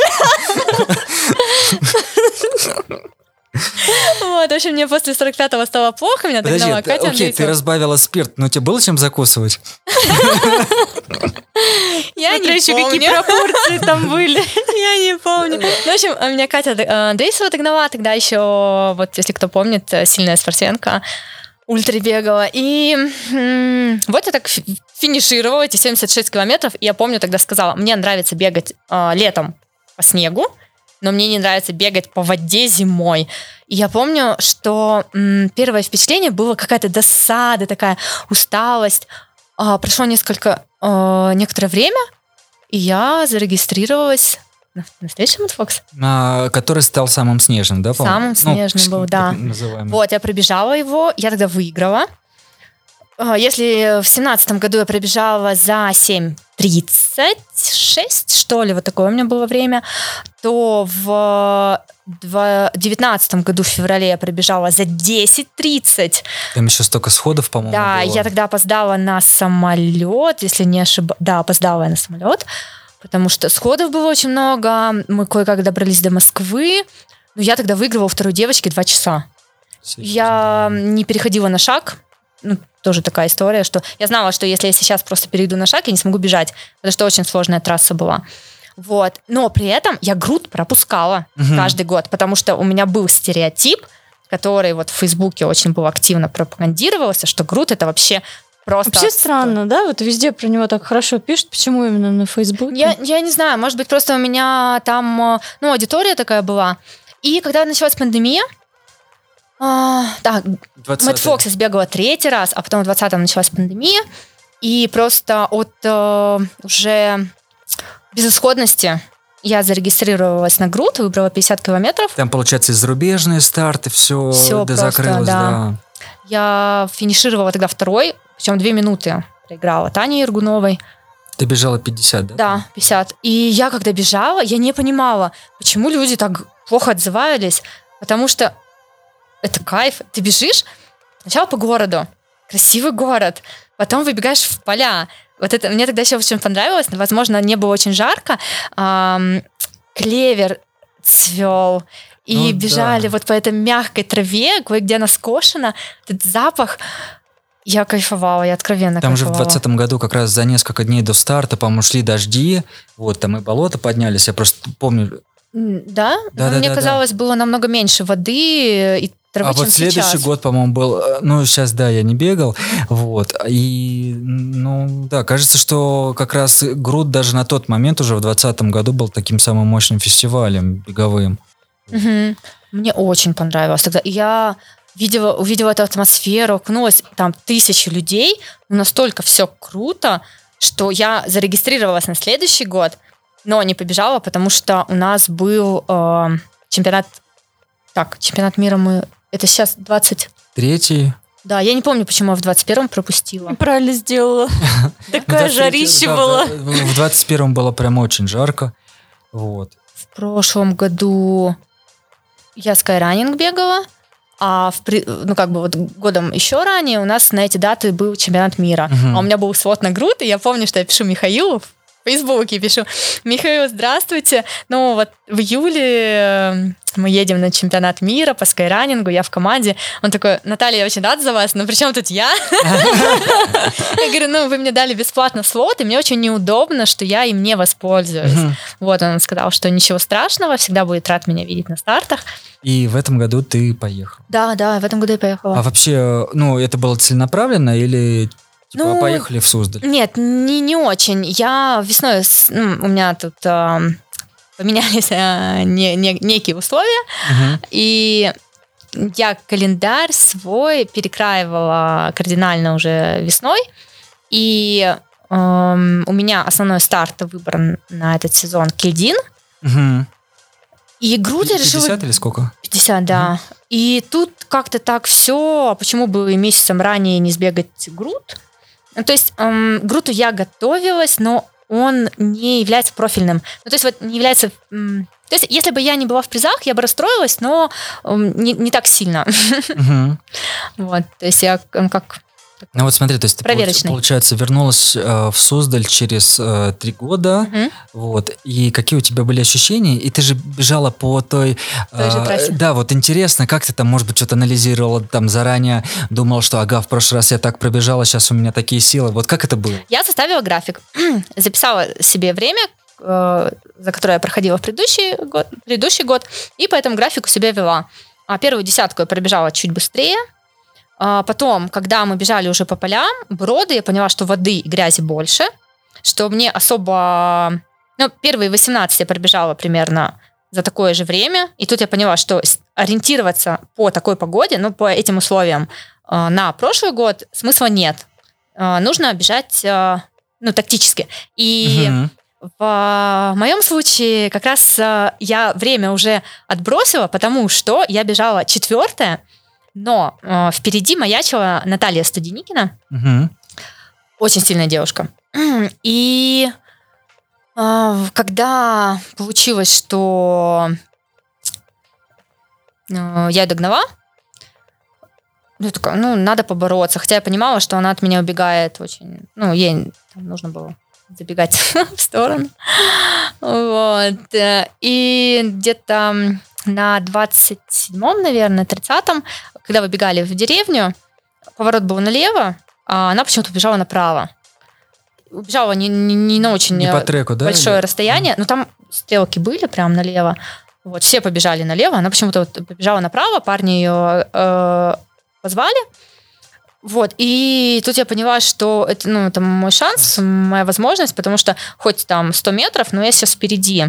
ли? Вот, в общем, мне после 45-го стало плохо, меня Подожди, догнала Катя окей, ты Андрейцева. разбавила спирт, но тебе было чем закусывать? Я не еще какие помню. пропорции там были. Я не помню. Ну, в общем, а меня Катя э, Андрейсова догнала, тогда еще, вот если кто помнит, э, сильная спортсменка, ультра бегала. И вот я так фи- финишировала эти 76 километров, и я помню, тогда сказала, мне нравится бегать э, летом по снегу, но мне не нравится бегать по воде зимой. И я помню, что м, первое впечатление было какая-то досада, такая усталость. А, прошло несколько, э, некоторое время, и я зарегистрировалась на, следующий Мэтфокс. А, который стал самым снежным, да, по-моему? Самым снежным был, да. называемый. Вот, я пробежала его, я тогда выиграла. А, Если в семнадцатом году я пробежала за 7.36, что ли, вот такое у меня было время, то в девятнадцатом году в феврале я пробежала за 10.30. Там еще столько сходов, по-моему, Да, было. я тогда опоздала на самолет, если не ошибаюсь. Да, опоздала я на самолет, потому что сходов было очень много. Мы кое-как добрались до Москвы. Но я тогда выигрывала у второй девочки два часа. Серьезно. Я не переходила на шаг. Ну, тоже такая история, что я знала, что если я сейчас просто перейду на шаг, я не смогу бежать, потому что очень сложная трасса была. Вот. Но при этом я груд пропускала Мгм. каждый год, потому что у меня был стереотип, который вот в Фейсбуке очень был активно пропагандировался, что груд это вообще просто... Вообще странно, да? Вот везде про него так хорошо пишут. Почему именно на Фейсбуке? Я, я не знаю, может быть, просто у меня там, э, ну, аудитория такая была. И когда началась пандемия, а, так, 20-й. Мэтт Фокс я сбегала третий раз, а потом в 20-м началась пандемия. И просто от э, уже безысходности я зарегистрировалась на груд, выбрала 50 километров. Там, получается, и зарубежные старты, все, Всё да, просто, закрылось, да. да. Я финишировала тогда второй, причем две минуты проиграла Тане Иргуновой. Ты бежала 50, да? Да, 50. И я, когда бежала, я не понимала, почему люди так плохо отзывались. Потому что это кайф. Ты бежишь сначала по городу. Красивый город. Потом выбегаешь в поля. Вот это мне тогда еще очень понравилось. Возможно, не было очень жарко. Ам, клевер цвел. И Ну бежали да. вот по этой мягкой траве, кое-где она скошена. Этот запах. Я кайфовала, я откровенно Там же в кайфовала. 2020 году как раз за несколько дней до старта, по-моему, шли дожди, вот, там и болото поднялись, я просто помню. Да? Да, Ну, да, Мне да, да. казалось, было намного меньше воды и а вот следующий сейчас. год, по-моему, был, э, ну, сейчас, да, я не бегал, вот, и, ну, да, кажется, что как раз Груд даже на тот момент уже в 2020 году был таким самым мощным фестивалем беговым. Мгм. Мне очень понравилось тогда. Я видела, увидела эту атмосферу, окунулась, там тысячи людей, ну, настолько все круто, что я зарегистрировалась на следующий год, но не побежала, потому что у нас был э, чемпионат, так, чемпионат мира мы, это сейчас 20, Третий. да, я не помню, почему я в 21-м пропустила. Правильно сделала. Такая В 23 жарища была. В 21 было прям очень жарко, вот. В прошлом году я скайранинг бегала, а в, ну, как бы вот годом еще ранее у нас на эти даты был чемпионат мира. Мгм. А у меня был свод на грудь, и я помню, что я пишу Михаилу в Фейсбуке пишу, Михаил, здравствуйте. Ну вот в июле э, мы едем на чемпионат мира по скайранингу, я в команде. Он такой, Наталья, я очень рад за вас, но при чем тут я? Я говорю, ну вы мне дали бесплатно слот, и мне очень неудобно, что я им не воспользуюсь. Вот он сказал, что ничего страшного, всегда будет рад меня видеть на стартах. И в этом году ты поехал. Да, да, в этом году я поехала. А вообще, ну, это было целенаправленно или типа, Ну, поехали в Суздаль? Нет, не, не очень. Я весной, с- ну, у меня тут э, поменялись э, не- не- некие условия, Мгм. и я календарь свой перекраивала кардинально уже весной, и эм, у меня основной старт выбран на этот сезон Кельдин, Мгм. и грудь я решила 50 или сколько? 50, да. И тут как-то так все, почему бы месяцем ранее не сбегать груд? Ну, То есть эм, груту я готовилась, но он не является профильным. Ну, то есть вот не является... м, то есть если бы я не была в призах, я бы расстроилась, но эм, не, не так сильно. Вот, то есть я эм, как... Ну вот смотри, то есть ты, получается, вернулась э, в Суздаль через э, три года, Мгм. вот, и какие у тебя были ощущения? И ты же бежала по той... Той же э, трассе. Да, вот интересно, как ты там, может быть, что-то анализировала там заранее, думал, что, ага, в прошлый раз я так пробежала, сейчас у меня такие силы. Вот как это было? Я составила график, записала себе время, э, за которое я проходила в предыдущий год, предыдущий год, и по этому графику себя вела. А первую десятку я пробежала чуть быстрее. А потом, когда мы бежали уже по полям, броды, я поняла, что воды и грязи больше, что мне особо... Ну, первые 18 я пробежала примерно за такое же время, и тут я поняла, что ориентироваться по такой погоде, ну, по этим условиям э, на прошлый год смысла нет. Э, Нужно бежать, э, ну, тактически. И Мгм. в моем случае как раз я время уже отбросила, потому что я бежала четвертая, но э, впереди маячила Наталья Студеникина, Мгм. очень сильная девушка. И э, когда получилось, что э, я догнала, ну, я такая, ну, надо побороться. Хотя я понимала, что она от меня убегает очень... Ну, ей там нужно было забегать в сторону. Вот. Э, И где-то на 27-м, наверное, 30-м, когда выбегали в деревню, поворот был налево, а она почему-то убежала направо. Убежала не, не, не на очень Не э, по треку, да? большое или? расстояние, но там стрелки были прям налево. Вот, все побежали налево, она почему-то вот побежала направо, парни ее э, позвали. Вот, и тут я поняла, что это, ну, это мой шанс, моя возможность, потому что хоть там 100 метров, но я сейчас впереди.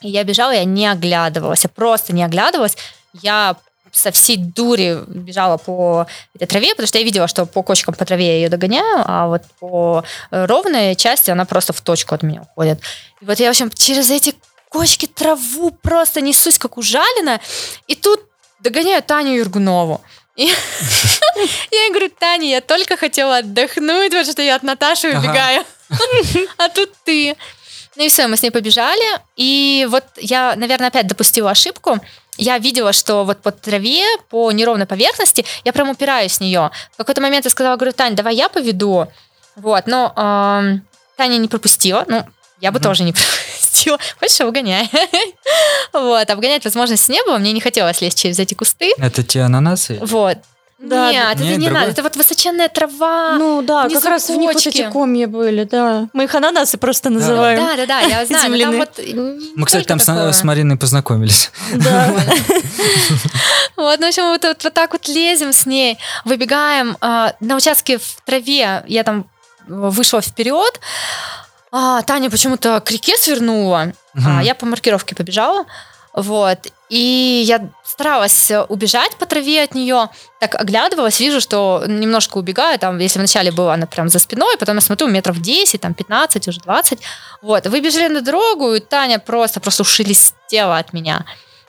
И я бежала, я не оглядывалась, я просто не оглядывалась. Я со всей дури бежала по этой траве, потому что я видела, что по кочкам по траве я ее догоняю, а вот по э, ровной части она просто в точку от меня уходит. И вот я, в общем, через эти кочки траву просто несусь, как ужалина, и тут догоняю Таню Юргунову. И я ей говорю, Таня, я только хотела отдохнуть, потому что я от Наташи убегаю. А тут ты. Ну и все, мы с ней побежали. И вот я, наверное, опять допустила ошибку. Я видела, что вот по траве, по неровной поверхности, я прям упираюсь в нее. В какой-то момент я сказала, говорю, Тань, давай я поведу. Вот, но эм, Таня не пропустила. Ну, я бы Мгм. тоже не пропустила. Хочешь, обгоняй. Вот, обгонять возможности не было. Мне не хотелось лезть через эти кусты. Это те ананасы? Вот. Да, Нет, это Нет, не другое? надо. Это вот высоченная трава. Ну да, как раз в них вот эти комья были, да. Мы их ананасы просто называем. Да, да, да, я знаю. там вот Мы, кстати, там с, такое. с Мариной познакомились. Да. Вот, ну, в общем, вот, вот, вот так вот лезем с ней, выбегаем а, на участке в траве, я там вышла вперед, а, Таня почему-то к реке свернула, а я по маркировке побежала, вот, и я старалась убежать по траве от нее, так оглядывалась, вижу, что немножко убегаю, там, если вначале была она прям за спиной, потом я смотрю, метров 10, там, 15, уже 20, вот, выбежали на дорогу, и Таня просто, просто ушелестела от меня.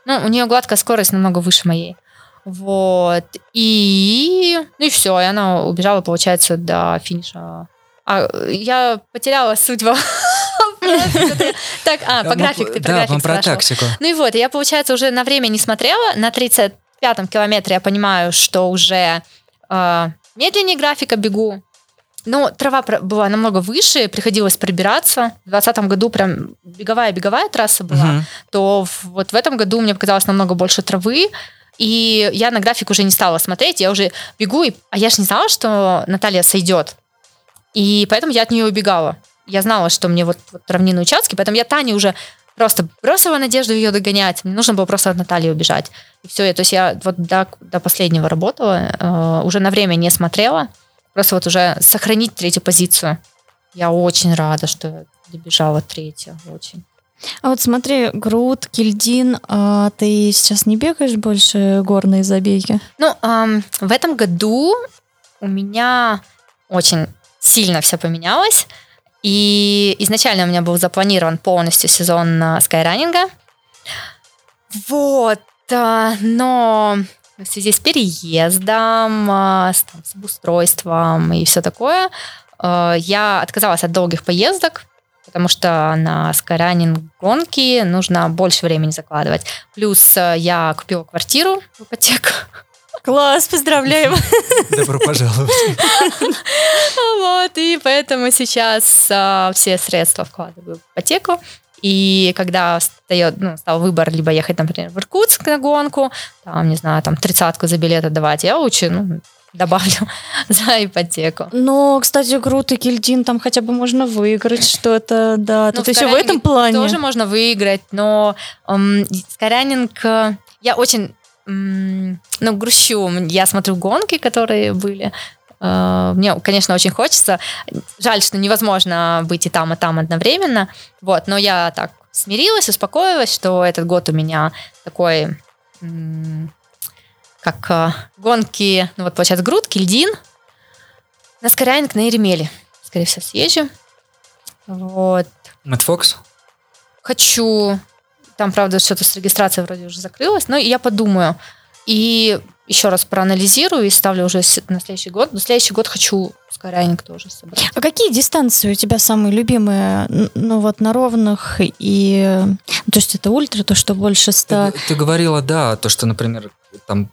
Ну, у нее гладкая скорость намного выше моей. Вот. И, ну и все, и она убежала, получается, до финиша. А я потеряла суть Так, а, по графику, ты про график про тактику. Ну и вот, я, получается, уже на время не смотрела. На 35-м километре я понимаю, что уже э, медленнее графика бегу. но трава про- была намного выше, приходилось пробираться. В 2020 году прям беговая-беговая трасса была. То вот в этом году мне показалось намного больше травы. И я на график уже не стала смотреть, я уже бегу, и, а я же не знала, что Наталья сойдет. И поэтому я от нее убегала. Я знала, что мне вот, вот равнинные участки, поэтому я Тане уже просто бросила надежду ее догонять. Мне нужно было просто от Натальи убежать. И все, то есть я вот до, до последнего работала, э, уже на время не смотрела, просто вот уже сохранить третью позицию. Я очень рада, что я добежала третья, очень. А вот смотри, Груд, Кильдин, а ты сейчас не бегаешь больше горные забеги? Ну, ам, в этом году у меня очень сильно все поменялось. И изначально у меня был запланирован полностью сезон а, скайранинга. Вот. а, Но в связи с переездом, а, с, там, с обустройством и все такое, я отказалась от долгих поездок, потому что на скайранинг гонки нужно больше времени закладывать. Плюс я купила квартиру в ипотеку. Класс, поздравляем. Добро пожаловать. Вот, и поэтому сейчас а, все средства вкладываю в ипотеку. И когда встает, ну, стал выбор либо ехать, например, в Иркутск на гонку, там, не знаю, там тридцатку за билет отдавать, я лучше, ну, добавлю за ипотеку. Но, кстати, Груд и Кильдин там хотя бы можно выиграть что-то, да. Ну, Тут еще в этом плане. Тоже можно выиграть, но эм, Скорянинг, э, я очень, ну, грущу. Я смотрю гонки, которые были. Э, Мне, конечно, очень хочется. Жаль, что невозможно быть и там, и там одновременно. Вот, но я так смирилась, успокоилась, что этот год у меня такой, как э, гонки, ну вот получается, Груд, Кильдин, на Скорянинг на Еремеле. Скорее всего, съезжу. Вот. Мэтт Фокс? хочу. Там, правда, что-то с регистрацией вроде уже закрылось, но я подумаю. И еще раз проанализирую и ставлю уже на следующий год. На следующий год хочу скайрайнинг тоже собрать. А какие дистанции у тебя самые любимые? Ну вот на ровных и... То есть это ультра, то, что больше 100... Ты, ты говорила, да, то, что, например, там,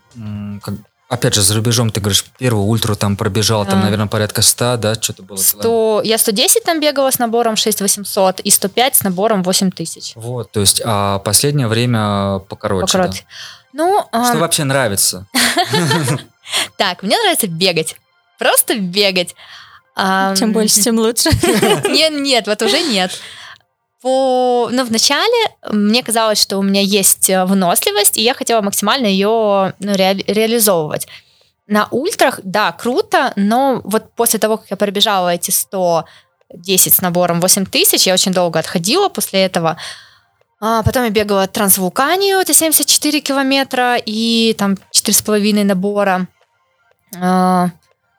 как- опять же, за рубежом, ты говоришь, первую ультру там пробежал, там, Да. наверное, порядка 100, да, что-то было. километров. 100, я 110 там бегала с набором 6800 и 105 с набором 8000. Вот, то есть, а последнее время покороче. да. Покороче. Ну, а, Что вообще нравится? так, мне нравится бегать. Просто бегать. А, Чем больше, тем лучше. Нет, нет, вот уже нет. По... Но вначале мне казалось, что у меня есть э, выносливость, и я хотела максимально ее ну, ре- реализовывать. На ультрах, да, круто, но вот после того, как я пробежала эти 110 с набором 8000, я очень долго отходила после этого. А потом я бегала трансвулканию, это 74 километра, и там 4,5 набора. А,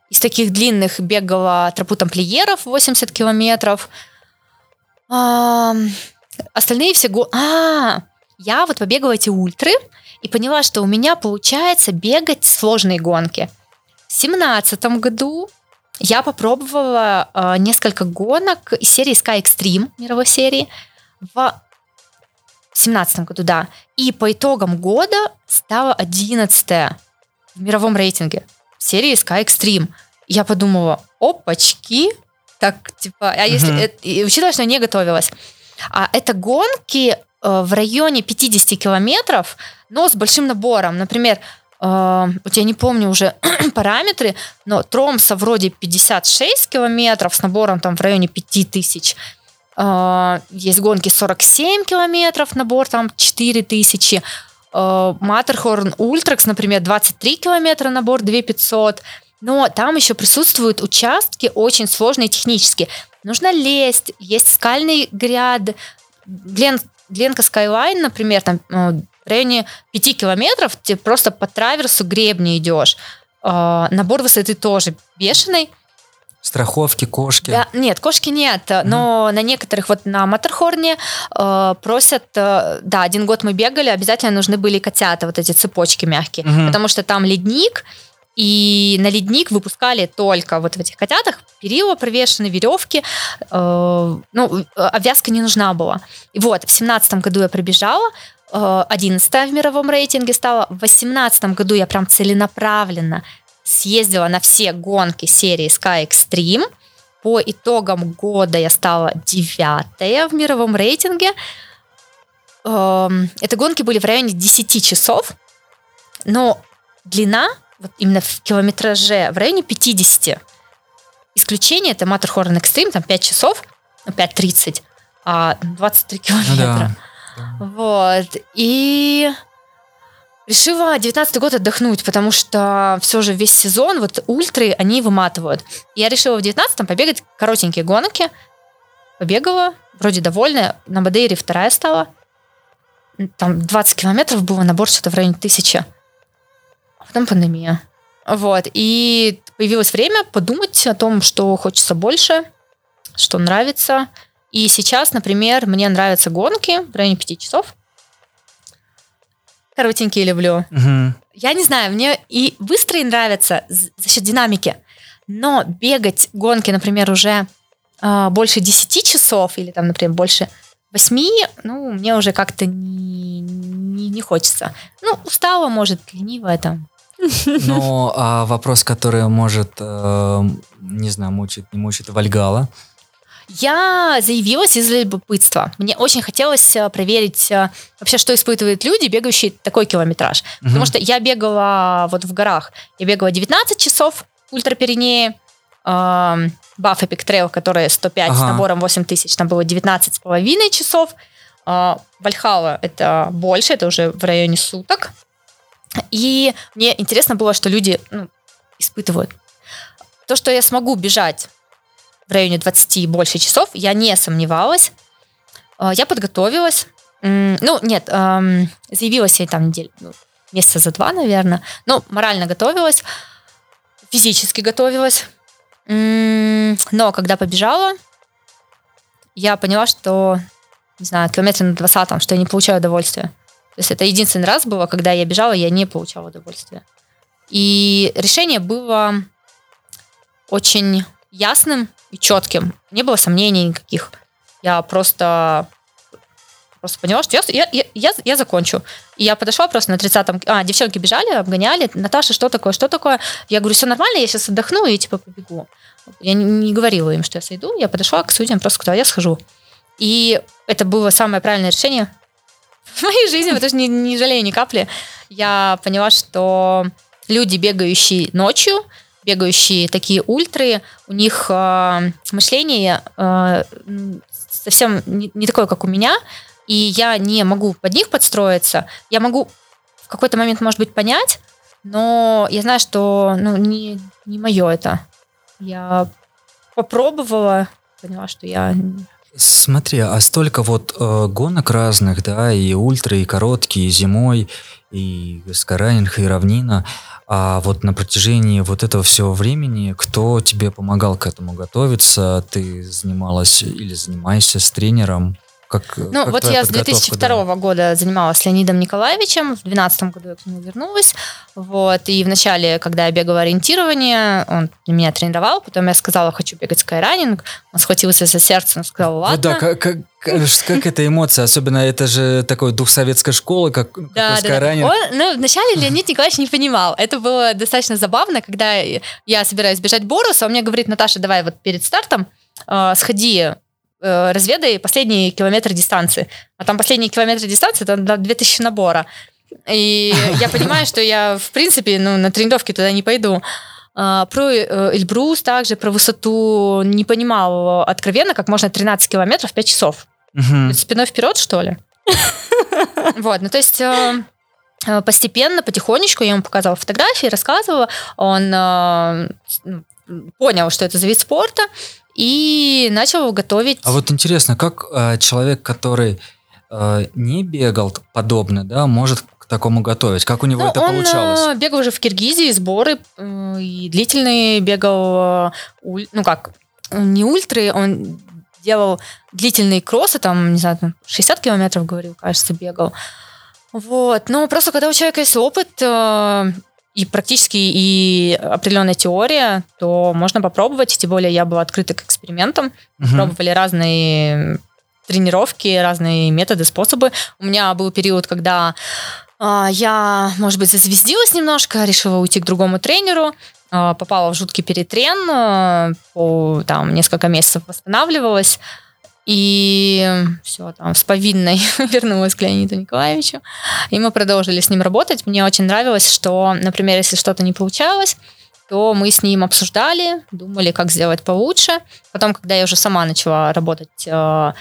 Из таких длинных бегала тропу тамплиеров 80 километров. А, остальные все... го- А, я вот побегала эти ультры и поняла, что у меня получается бегать сложные гонки. В семнадцатом году я попробовала а, несколько гонок из серии Sky Extreme, мировой серии, в семнадцатом году, да. И по итогам года стала 11 в мировом рейтинге серии Sky Extreme. Я подумала, опачки, так, типа, а если, и учитывая, что я не готовилась, а это гонки э, в районе 50 километров, но с большим набором. Например, э, вот я не помню уже параметры, но Тромса вроде 56 километров с набором там в районе 5000. Э, Есть гонки 47 километров, набор там 4000. Э, Matterhorn Ultraks, например, 23 километра, набор 2500. Но там еще присутствуют участки очень сложные технически. Нужно лезть, есть скальный гряд. Glen, Glen Coe Skyline, например, там э, в районе 5 километров ты просто по траверсу гребни идешь. Э, Набор высоты тоже бешеный. Страховки, кошки. Да, нет, кошки нет, но на некоторых, вот на Матерхорне э, просят, э, да, один год мы бегали, обязательно нужны были котята, вот эти цепочки мягкие, Мгм. потому что там ледник, и на ледник выпускали только вот в этих котятах перила провешены, веревки, э, ну, э, обвязка не нужна была. И вот, в семнадцатом году я пробежала, э, 11 в мировом рейтинге стала, в восемнадцатом году я прям целенаправленно съездила на все гонки серии Sky Extreme, по итогам года я стала девятая в мировом рейтинге. Эм, это гонки были в районе 10 часов, но длина вот именно в километраже в районе 50. Исключение это Matterhorn Extreme, там 5 часов, 5.30, ну, а 23 километра. Ну, да. Вот. И решила 19 год отдохнуть, потому что все же весь сезон, вот ультры, они выматывают. Я решила в 19-м побегать коротенькие гонки. Побегала, вроде довольная. На Бадейре вторая стала. Там 20 километров было, набор что-то в районе тысячи. Потом пандемия. Вот. И появилось время подумать о том, что хочется больше, что нравится. И сейчас, например, мне нравятся гонки в районе 5 часов коротенькие люблю. Угу. Я не знаю, мне и быстрые нравятся за счет динамики, но бегать гонки, например, уже э, больше 10 часов или там, например, больше 8, ну, мне уже как-то не, не, не хочется. Ну, устала, может, ленивая там. Но а вопрос, который может, э, не знаю, мучить, не мучить Вальгала, я заявилась из любопытства. Мне очень хотелось э, проверить э, вообще, что испытывают люди, бегающие такой километраж. Угу. Потому что я бегала вот в горах. Я бегала 19 часов Ultra Pirineu, э, Buff Epic Trail, который 105 ага. с набором 8 тысяч, там было 19 с половиной часов. Э, Вальхала это больше, это уже в районе суток. И мне интересно было, что люди ну, испытывают. То, что я смогу бежать в районе 20 и больше часов, я не сомневалась. А, я подготовилась. Ну, нет, заявилась я там неделю, ну, месяца за два, наверное. Но морально готовилась, физически готовилась. Но когда побежала, я поняла, что, не знаю, километр на 20 что я не получаю удовольствия. То есть это единственный раз было, когда я бежала, я не получала удовольствия. И решение было очень ясным и четким. Не было сомнений никаких. Я просто просто поняла, что я, я, я, я закончу. И я подошла просто на 30-м... А, девчонки бежали, обгоняли. Наташа, что такое, что такое? Я говорю, все нормально, я сейчас отдохну и типа побегу. Я не, не говорила им, что я сойду. Я подошла к судьям, просто сказала, я схожу. И это было самое правильное решение в моей жизни, потому что не, не жалею ни капли. Я поняла, что люди, бегающие ночью, бегающие такие ультры, у них э, мышление э, совсем не, не такое, как у меня, и я не могу под них подстроиться. Я могу в какой-то момент, может быть, понять, но я знаю, что ну, не, не мое это. Я попробовала, поняла, что я Смотри, а столько вот э, гонок разных, да, и ультра, и короткие, и зимой, и скайранинг, и равнина. А вот на протяжении вот этого всего времени, кто тебе помогал к этому готовиться? Ты занималась или занимаешься с тренером? Как, ну, как вот я с 2002 да? года занималась Леонидом Николаевичем, в 2012 году я к нему вернулась, вот, и вначале, когда я бегала ориентирование, он меня тренировал, потом я сказала, хочу бегать скайранинг, он схватился за сердце, он сказал, ладно. Вот да, как, как, как эта эмоция, особенно это же такой дух советской школы, как да. Да, да. Он, ну, вначале Леонид Николаевич не понимал, это было достаточно забавно, когда я собираюсь бежать Борус, а он мне говорит, Наташа, давай вот перед стартом э, сходи э, разведай последние километры дистанции. А там последние километры дистанции, это 2000 набора. И я понимаю, что я, в принципе, ну, на тренировки туда не пойду. А, про э, Эльбрус также, про высоту не понимал откровенно, как можно 13 километров 5 часов. Угу. Спиной вперед, что ли? Вот, ну то есть э, постепенно, потихонечку я ему показала фотографии, рассказывала, он ну, понял, что это за вид спорта, и начал готовить. А вот интересно, как э, человек, который э, не бегал подобно, да, может к такому готовить? Как у него ну, это он, получалось? Он бегал уже в Киргизии, сборы э, и длительные бегал, э, уль, ну как, не ультры, он делал длительные кроссы, там, не знаю, 60 километров, говорил, кажется, бегал. Вот, но просто когда у человека есть опыт, э, и практически и определенная теория, то можно попробовать. Тем более я была открыта к экспериментам. Угу. Пробовали разные тренировки, разные методы, способы. У меня был период, когда а, я, может быть, зазвездилась немножко, решила уйти к другому тренеру. э, попала в жуткий перетрен, э, по, там несколько месяцев восстанавливалась, и все, там, с повинной вернулась к Леониду Николаевичу. И мы продолжили с ним работать. Мне очень нравилось, что, например, если что-то не получалось, то мы с ним обсуждали, думали, как сделать получше. Потом, когда я уже сама начала работать э,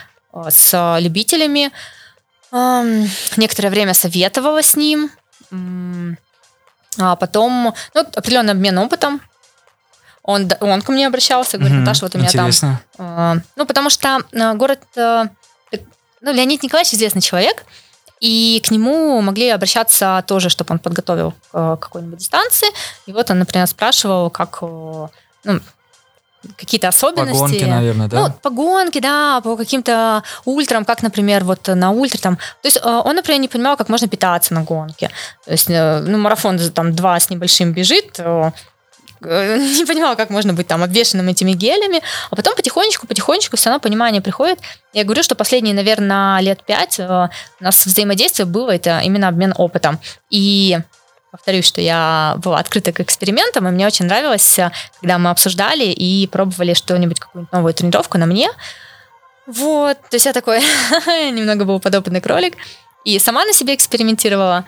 с любителями, э, некоторое время советовала с ним, а потом ну, определенный обмен опытом. Он, он ко мне обращался, говорит, угу, Наташа, вот у меня интересно. там... Э, ну, потому что э, город... Э, ну, Леонид Николаевич известный человек, и к нему могли обращаться тоже, чтобы он подготовил к какой-нибудь дистанции. И вот он, например, спрашивал, как ну, какие-то особенности. Погонки, наверное, да? Ну, погонки, да, по каким-то ультрам, как, например, вот на ультре там. То есть э, он, например, не понимал, как можно питаться на гонке. То есть, э, ну, марафон там два с небольшим бежит, э, не понимала, как можно быть там обвешенным этими гелями, а потом потихонечку, потихонечку все равно понимание приходит. Я говорю, что последние, наверное, лет пять у нас взаимодействие было, это именно обмен опытом. И повторюсь, что я была открыта к экспериментам, и мне очень нравилось, э, когда мы обсуждали и пробовали что-нибудь, какую-нибудь новую тренировку на мне. Вот, то есть я такой немного был подопытный кролик. И сама на себе экспериментировала.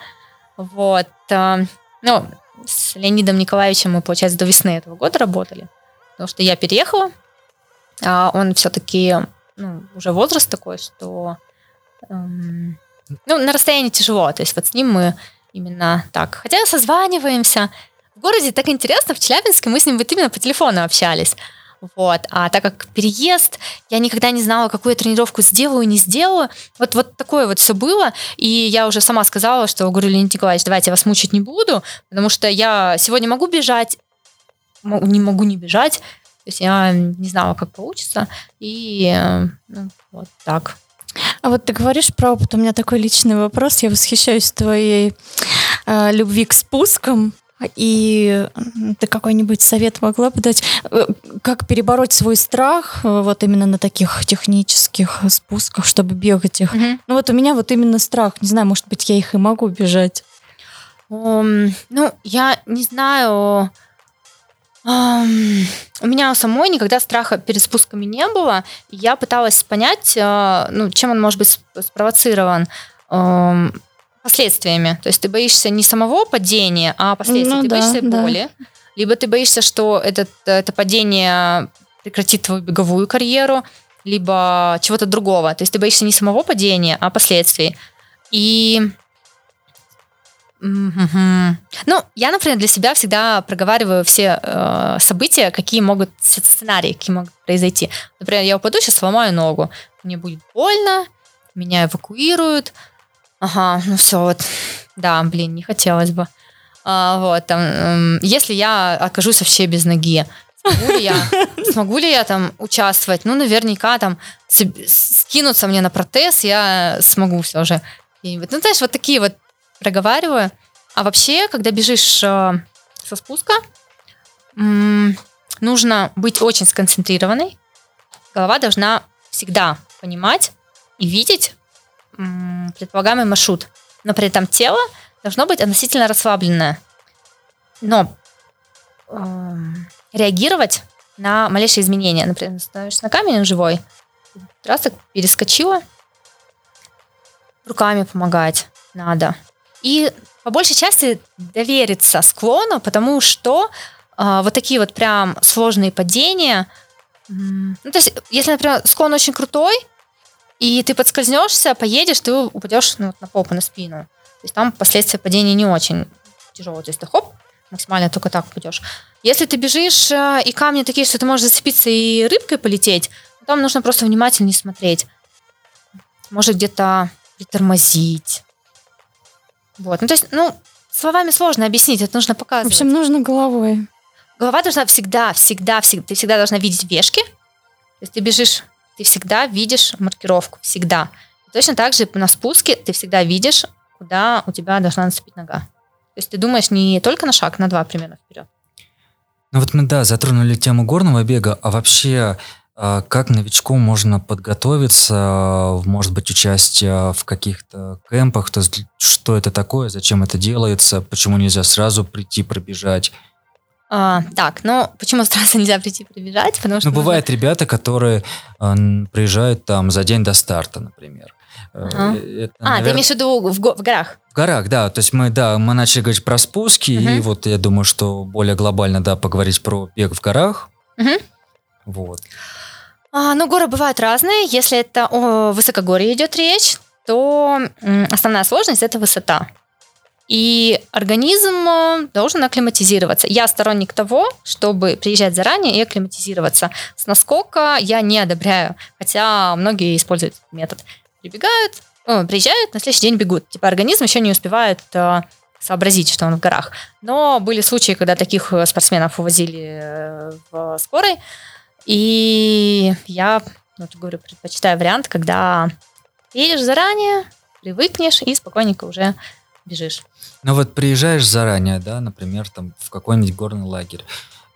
Вот. Э, ну, с Леонидом Николаевичем мы, получается, до весны этого года работали. Потому что я переехала, а он все-таки ну, уже возраст такой, что эм, ну, на расстоянии тяжело. То есть вот с ним мы Именно так. Хотя созваниваемся. В городе так интересно, в Челябинске мы с ним вот именно по телефону общались. Вот. А так как переезд, я никогда не знала, какую я тренировку сделаю, не сделаю. Вот, вот такое вот все было. И я уже сама сказала, что говорю, Леонид Николаевич, давайте я вас мучить не буду, потому что я сегодня могу бежать, не могу не бежать. То есть я не знала, как получится. И ну, вот так. А вот ты говоришь про опыт. У меня такой личный вопрос. Я восхищаюсь твоей э, любви к спускам. И ты какой-нибудь совет могла бы дать, э, как перебороть свой страх э, вот именно на таких технических спусках, чтобы бегать их? Mm-hmm. Ну вот у меня вот именно страх. Не знаю, может быть, я их и могу бежать. Um, ну, я не знаю. Um, у меня у самой никогда страха перед спусками не было. Я пыталась понять, uh, ну, чем он может быть спровоцирован. Um, последствиями. То есть ты боишься не самого падения, а последствий. Ну, ты да, боишься да. боли. Либо ты боишься, что этот, это падение прекратит твою беговую карьеру, либо чего-то другого. То есть ты боишься не самого падения, а последствий. И Mm-hmm. Ну, я, например, для себя всегда проговариваю все э, события, какие могут, сценарии, какие могут произойти. Например, я упаду, сейчас сломаю ногу, мне будет больно, меня эвакуируют. Ага, ну все, вот, да, блин, не хотелось бы. А, вот, там, э, если я окажусь вообще без ноги, смогу ли я, смогу ли я там участвовать? Ну, наверняка там скинуться мне на протез, я смогу все же. Ну, знаешь, вот такие вот проговариваю. А вообще, когда бежишь э, со спуска, м- нужно быть очень сконцентрированной. Голова должна всегда понимать и видеть предполагаемый маршрут. Но при этом тело должно быть относительно расслабленное. Но э, реагировать на малейшие изменения. Например, становишься на камень живой, раз так перескочила, руками помогать надо. И по большей части довериться склону, потому что э, вот такие вот прям сложные падения, ну, то есть, если, например, склон очень крутой, и ты подскользнешься, поедешь, ты упадешь ну, на попу, на спину. То есть там последствия падения не очень тяжелые. То есть ты хоп, максимально только так упадешь. Если ты бежишь, э, и камни такие, что ты можешь зацепиться и рыбкой полететь, там нужно просто внимательнее смотреть. Может где-то притормозить, вот. Ну, то есть, ну, словами сложно объяснить, это нужно показывать. В общем, нужно головой. Голова должна всегда, всегда, всегда, ты всегда должна видеть вешки. То есть ты бежишь, ты всегда видишь маркировку, всегда. Точно так же на спуске ты всегда видишь, куда у тебя должна наступить нога. То есть ты думаешь не только на шаг, на два примерно вперед. Ну вот мы, да, затронули тему горного бега, а вообще а как новичку можно подготовиться, может быть, участие в каких-то кемпах, то есть что это такое, зачем это делается, почему нельзя сразу прийти пробежать? А, так, ну почему сразу нельзя прийти прибежать? Потому что Ну, бывают ребята, которые э, приезжают там за день до старта, например. Ага. это, А, ты навер- имеешь в виду в, го- в горах? В горах, да. То есть мы, да, мы начали говорить про спуски, и Мгм. вот я думаю, что более глобально, да, поговорить про бег в горах. Мгм. Вот. А, ну, горы бывают разные. Если это о высокогорье идет речь, то основная сложность это высота. И организм э, должен акклиматизироваться. Я сторонник того, чтобы приезжать заранее и акклиматизироваться. С наскока я не одобряю, хотя многие используют метод. Прибегают, э, приезжают, на следующий день бегут. Типа организм еще не успевает э, сообразить, что он в горах. Но были случаи, когда таких спортсменов увозили в скорой, и я, ну, вот говорю, предпочитаю вариант, когда едешь заранее, привыкнешь и спокойненько уже бежишь. Ну вот приезжаешь заранее, да, например, там в какой-нибудь горный лагерь,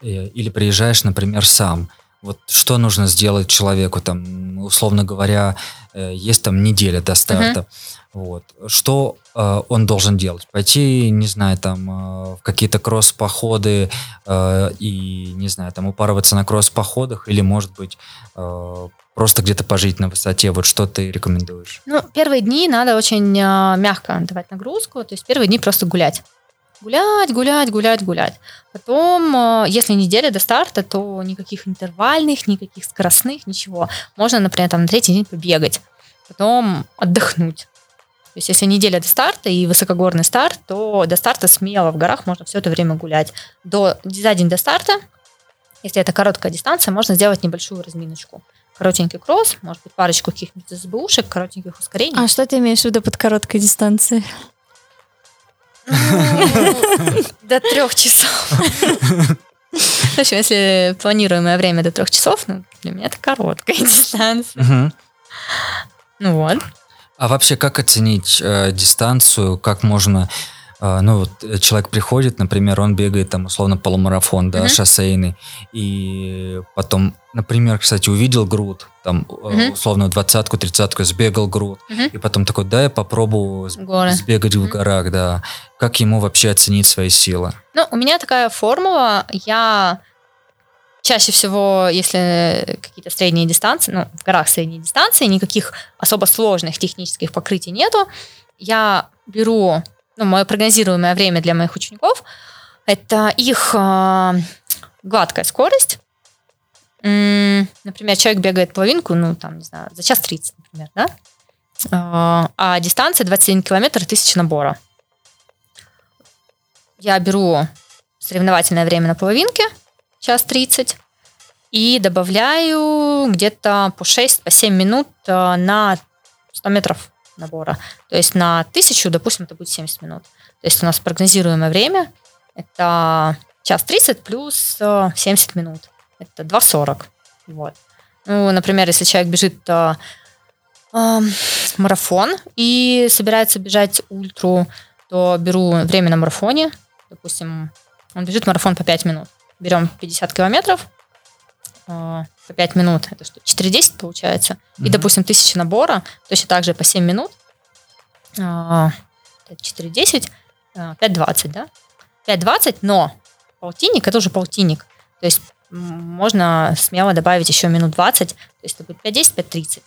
э, или приезжаешь, например, сам. Вот что нужно сделать человеку, там, условно говоря, э, есть там неделя до старта. Вот. Что э, он должен делать? Пойти, не знаю, там, э, в какие-то кросс-походы э, и, не знаю, там, упарываться на кросс-походах, или, может быть, э, просто где-то пожить на высоте. Вот что ты рекомендуешь? Ну, первые дни надо очень э, мягко давать нагрузку, то есть первые дни просто гулять. Гулять, гулять, гулять, гулять. Потом, э, если неделя до старта, то никаких интервальных, никаких скоростных, ничего. Можно, например, там на третий день побегать, потом отдохнуть. То есть, если неделя до старта и высокогорный старт, то до старта смело в горах можно все это время гулять. До, за день до старта, если это короткая дистанция, можно сделать небольшую разминочку. Коротенький кросс, может быть, парочку каких-нибудь СБУшек, коротеньких ускорений. А что ты имеешь в виду под короткой дистанцией? Ну, До трех часов. В общем, если планируемое время до трех часов, ну, для меня это короткая дистанция. Ну вот. А вообще, как оценить э, дистанцию? Как можно... э, ну, вот э, человек приходит, например, он бегает там условно полумарафон, да, Мгм. шоссейный, и потом, например, кстати, увидел груд, там, Мгм. условно, двадцатку, тридцатку, сбегал груд, Мгм. и потом такой, да, я попробую Горы. сбегать в Мгм. горах, да. Как ему вообще оценить свои силы? Ну, у меня такая формула. Я чаще всего, если какие-то средние дистанции, ну, в горах средние дистанции, никаких особо сложных технических покрытий нету, я беру, ну, мое прогнозируемое время для моих учеников, это их а, гладкая скорость. Например, человек бегает половинку, ну, там, не знаю, за час 30, например, да? А, А дистанция 21 километр, тысяча набора. Я беру соревновательное время на половинке, час 30, и добавляю где-то по 6, по 7 минут э, на 100 метров набора. То есть на 1000, допустим, это будет 70 минут. То есть у нас прогнозируемое время это час 30 плюс э, 70 минут. Это 2.40. Вот. Ну, например, если человек бежит э, э, марафон и собирается бежать ультру, то беру время на марафоне. Допустим, он бежит марафон по 5 минут. Берем 50 километров э, по 5 минут. Это что, 4.10 получается? И, Мгм. допустим, 1000 набора, точно так же по 7 минут. Э, это 4.10, э, 5.20, да? 5.20, но полтинник это уже полтинник. То есть можно смело добавить еще минут 20, то есть это будет 5.10, 5.30.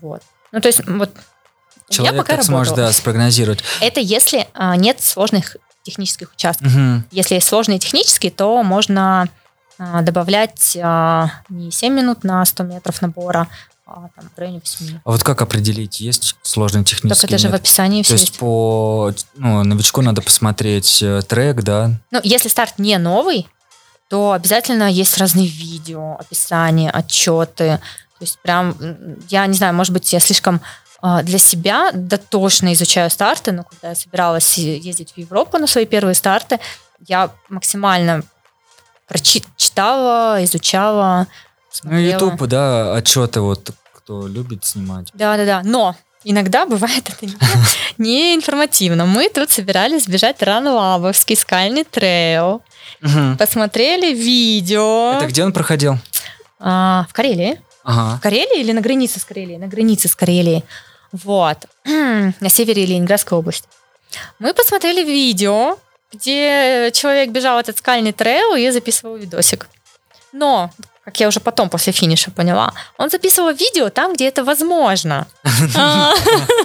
Вот. Ну, то есть вот Человек пока как сможет, да, спрогнозировать. Это если а, нет сложных технических участков. Мгм. Если есть сложные технические, то можно а, добавлять а, не 7 минут на 100 метров набора, а там, в районе 8. А вот как определить, есть сложный Так технический это же в метод? описании То все есть есть. по ну, новичку надо посмотреть э, трек, да? Ну, если старт не новый, то обязательно есть разные видео, описания, отчеты. То есть прям, я не знаю, может быть, я слишком а, для себя дотошно изучаю старты, но когда я собиралась ездить в Европу на свои первые старты, я максимально прочитала, изучала, Ну, смотрела. YouTube, да, отчеты вот, кто любит снимать. Да-да-да, но иногда бывает это не, не информативно. Мы тут собирались бежать Ранлабовский скальный трейл, посмотрели видео Это где он проходил? а, в Карелии. Ага. В Карелии или на границе с Карелией? На границе с Карелией. Вот. На севере Ленинградской области. Мы посмотрели видео, где человек бежал этот скальный трейл и записывал видосик. Но, как я уже потом после финиша поняла, он записывал видео там, где это возможно. А.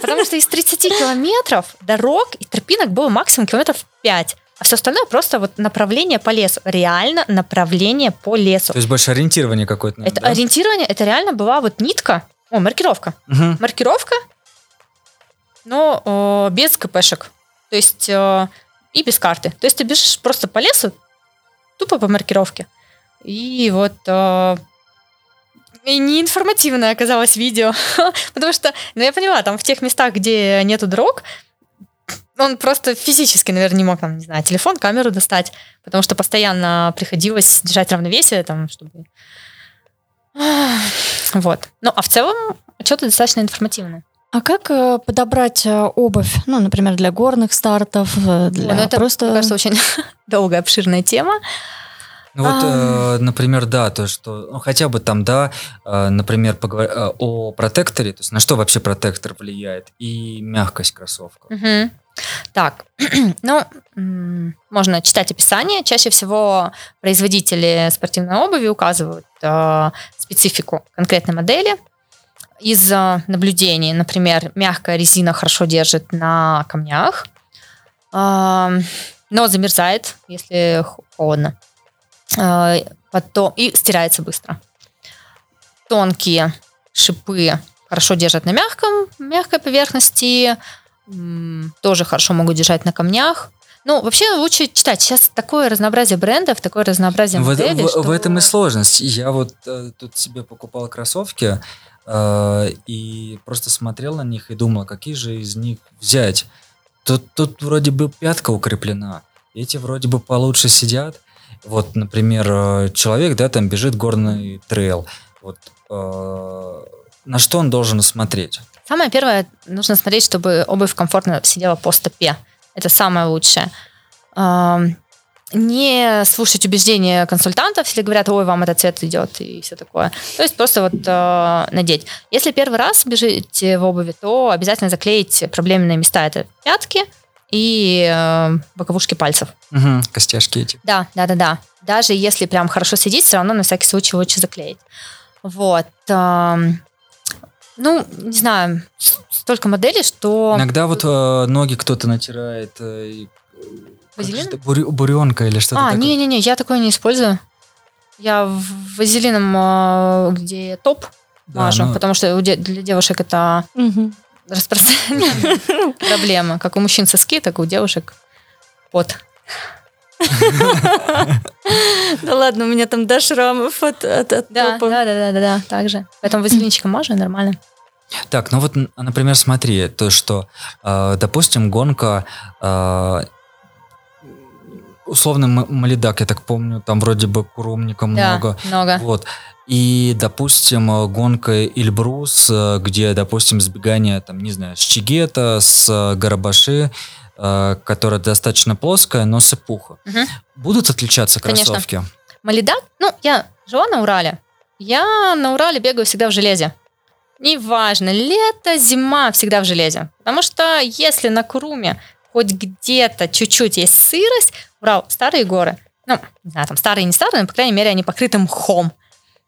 Потому что из 30 километров дорог и тропинок было максимум километров 5. А все остальное просто вот направление по лесу. Реально направление по лесу. То есть больше ориентирование какое-то. Это да? ориентирование, это реально была вот нитка, о, маркировка. Угу. Маркировка, но э, без КПшек. То есть э, и без карты. То есть ты бежишь просто по лесу, тупо по маркировке. И вот э, и неинформативное оказалось видео. Потому что, ну я поняла, там в тех местах, где нету дорог, он просто физически, наверное, не мог, там, не знаю, телефон, камеру достать, потому что постоянно приходилось держать равновесие, там, чтобы... Вот. Ну, а в целом отчеты достаточно информативные. А как э, подобрать э, обувь, ну, например, для горных стартов, э, для ну, это, просто... мне кажется, очень долгая, обширная тема. Ну вот, а... э, например, да, то, что, ну, хотя бы там, да, э, например, поговор... э, о протекторе, то есть на что вообще протектор влияет, и мягкость кроссовка. Угу. Так, ну, можно читать описание. Чаще всего производители спортивной обуви указывают э, специфику конкретной модели. Из э, наблюдений, например, мягкая резина хорошо держит на камнях, но замерзает, если холодно. Э, потом, и стирается быстро. Тонкие шипы хорошо держат на мягком, мягкой поверхности, тоже хорошо могут держать на камнях. Ну, вообще лучше читать. Сейчас такое разнообразие брендов, такое разнообразие в, моделей. В, что... в этом и сложность. Я вот э, тут себе покупал кроссовки и просто смотрел на них и думал, какие же из них взять. Тут, тут вроде бы пятка укреплена, эти вроде бы получше сидят. Вот, например, э, человек, да, там бежит горный трейл. Вот э, на что он должен смотреть? Самое первое, нужно смотреть, чтобы обувь комфортно сидела по стопе. Это самое лучшее. Не слушать убеждения консультантов, если говорят, ой, вам этот цвет идет и все такое. То есть просто вот э, надеть. Если первый раз бежите в обуви, то обязательно заклеить проблемные места. Это пятки и э, боковушки пальцев. Угу, костяшки эти. Да, да, да, да. Даже если прям хорошо сидеть, все равно на всякий случай лучше заклеить. Вот. Ну, не знаю, столько моделей, что... Иногда вот э, ноги кто-то натирает... Э, Вазелин? Бурь, буренка или что-то А, не-не-не, я такое не использую. Я вазелином, э, где топ, да, мажу, но... Ну потому что для девушек это угу. распространенная проблема. Как у мужчин соски, так и у девушек пот. Да ладно, у меня там до шрамов от Да, да, да, да, да, так же. Поэтому вазелинчиком можно, нормально. Так, ну вот, например, смотри, то, что, э, допустим, гонка э, условно Малидак, я так помню, там вроде бы курумника много. Да, много. Вот. И, допустим, гонка Эльбрус, э, где, допустим, сбегание, там, не знаю, с Чигета, с Э, которая достаточно плоская, но сыпуха. Угу. Будут отличаться кроссовки? Конечно. Малидак, ну, я жила на Урале. Я на Урале бегаю всегда в железе. Неважно, лето, зима, всегда в железе. Потому что если на Куруме хоть где-то чуть-чуть есть сырость, Урал, старые горы, ну, не знаю, там старые, не старые, но, по крайней мере, они покрыты мхом.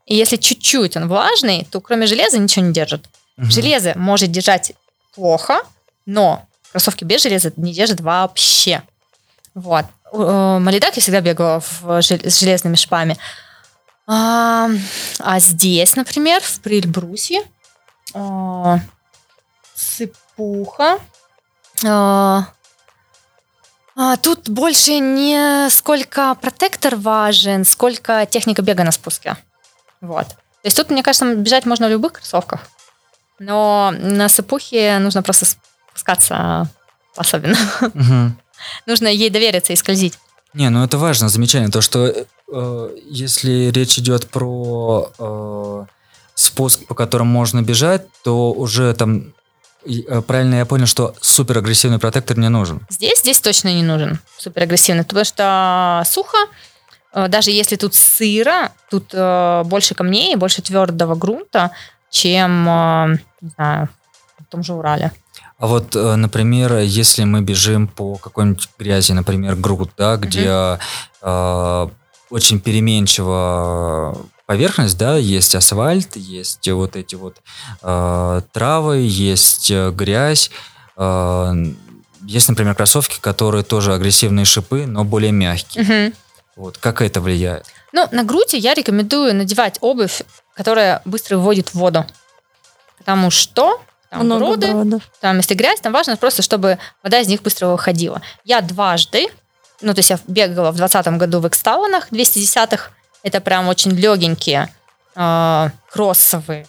И если чуть-чуть он влажный, то кроме железа ничего не держит. Угу. Железо может держать плохо, но Кроссовки без железа не держат вообще. Вот. Э, Малидак я всегда бегала в, с железными шпами. А, а здесь, например, в Прильбрусе а, сыпуха. А, тут больше не сколько протектор важен, сколько техника бега на спуске. Вот. То есть тут, мне кажется, бежать можно в любых кроссовках. Но на сыпухе нужно просто спускаться особенно. Угу. Нужно ей довериться и скользить. Не, ну это важно, замечание, то, что э, если речь идет про э, спуск, по которому можно бежать, то уже там э, правильно я понял, что суперагрессивный протектор не нужен. Здесь, здесь точно не нужен суперагрессивный, потому что сухо, э, даже если тут сыро, тут э, больше камней, больше твердого грунта, чем, не знаю, в том же Урале. А вот, например, если мы бежим по какой-нибудь грязи, например, груд, да, где э, очень переменчива поверхность, да, есть асфальт, есть вот эти вот э, травы, есть э, грязь, э, есть, например, кроссовки, которые тоже агрессивные шипы, но более мягкие. Мгм. Вот как это влияет? Ну, на груди я рекомендую надевать обувь, которая быстро выводит в воду. Потому что там Много груды, бродов. там если грязь, там важно просто, чтобы вода из них быстро выходила. Я дважды, ну, то есть я бегала в 2020 году в эксталонах 210-х. Это прям очень легенькие э, кроссовые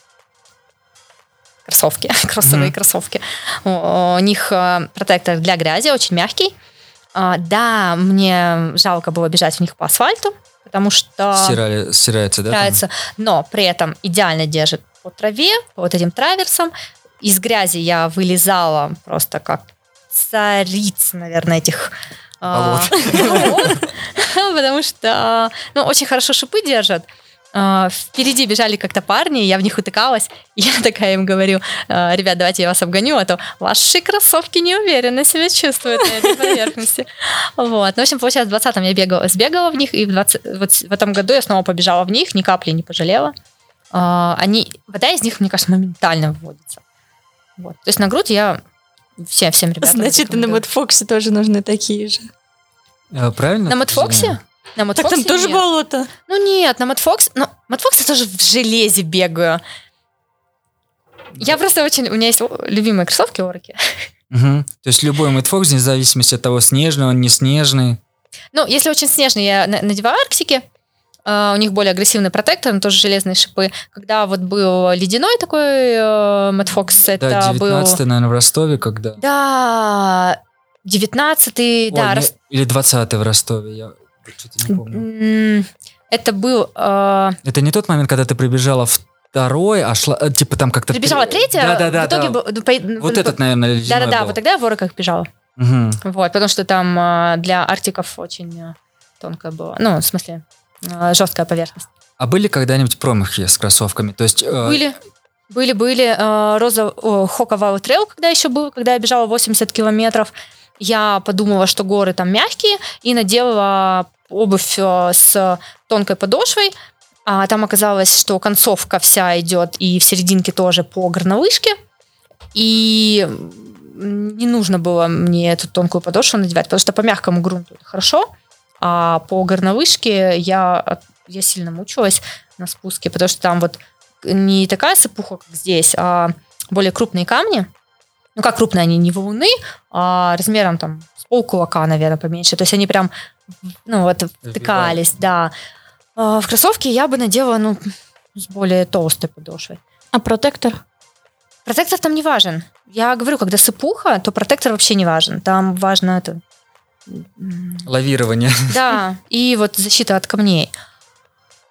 кроссовки, кроссовые Мгм. кроссовки. У, у них э, протектор для грязи, очень мягкий. А, да, мне жалко было бежать в них по асфальту, потому что Стирали, стирается, да? там? стирается, но при этом идеально держит по траве, по вот этим траверсам. Из грязи я вылезала просто как царица, наверное, этих. потому что ну, очень хорошо шипы держат. А, Впереди бежали как-то парни, я в них утыкалась, я такая им говорю, «А, ребят, давайте я вас обгоню, а то ваши кроссовки неуверенно себя чувствуют на этой поверхности. Вот. Ну, в общем, получается, в 20-м я бегала, сбегала в них, и в, 20, вот в этом году я снова побежала в них, ни капли не пожалела. А, Они, вода из них, мне кажется, моментально выводится. Вот. То есть на грудь я все, всем ребятам Значит, и на. Мэтфоксе тоже нужны такие же. Э, Правильно? На Мэтфоксе? На Так там тоже нет. болото. Ну нет, на Мэтфокс... Ну, Мэтфокс я тоже в железе бегаю. Я просто очень... У меня есть любимые кроссовки Орки. Мгм. То есть любой мэтфокс, вне зависимости от того, снежный он, не снежный. Ну, если очень снежный, я на- надеваю арктики. А, у них более агрессивный протектор, но тоже железные шипы. Когда вот был ледяной такой э, Мэтфокс, это да, был... 19 наверное, в Ростове, когда... Да, 19-й, Ой, да, не- Рос- Или 20 в Ростове, я что-то не помню. Это был... э, Это не тот момент, когда ты прибежала второй, а шла, э, типа там как-то... Прибежала третья, Да-да-да. в итоге... да. был- ну, по- Вот этот, наверное, ледяной Да-да-да, вот тогда я в Орках бежала. Мгм. Вот, потому что там э, для арктиков очень э, тонкая была. Ну, в смысле, э, жесткая поверхность. А были когда-нибудь промахи с кроссовками? То есть... э, Были. Были, были. Э, Роза Hoka Wow Trail, когда еще был, когда я бежала 80 километров. Я подумала, что горы там мягкие, и надела обувь э, с тонкой подошвой. А там оказалось, что концовка вся идет и в серединке тоже по горнолыжке. И не нужно было мне эту тонкую подошву надевать, потому что по мягкому грунту это хорошо, а по горнолыжке я, я сильно мучилась на спуске, потому что там вот не такая сыпуха, как здесь, а более крупные камни. Ну, как крупные они, не валуны, а размером там с полкулака, наверное, поменьше. То есть они прям, ну, вот втыкались, да. А в кроссовки я бы надела, ну, с более толстой подошвой. А протектор? Протектор там не важен. Я говорю, когда сыпуха, то протектор вообще не важен. Там важно это... Лавирование. Да, и вот защита от камней.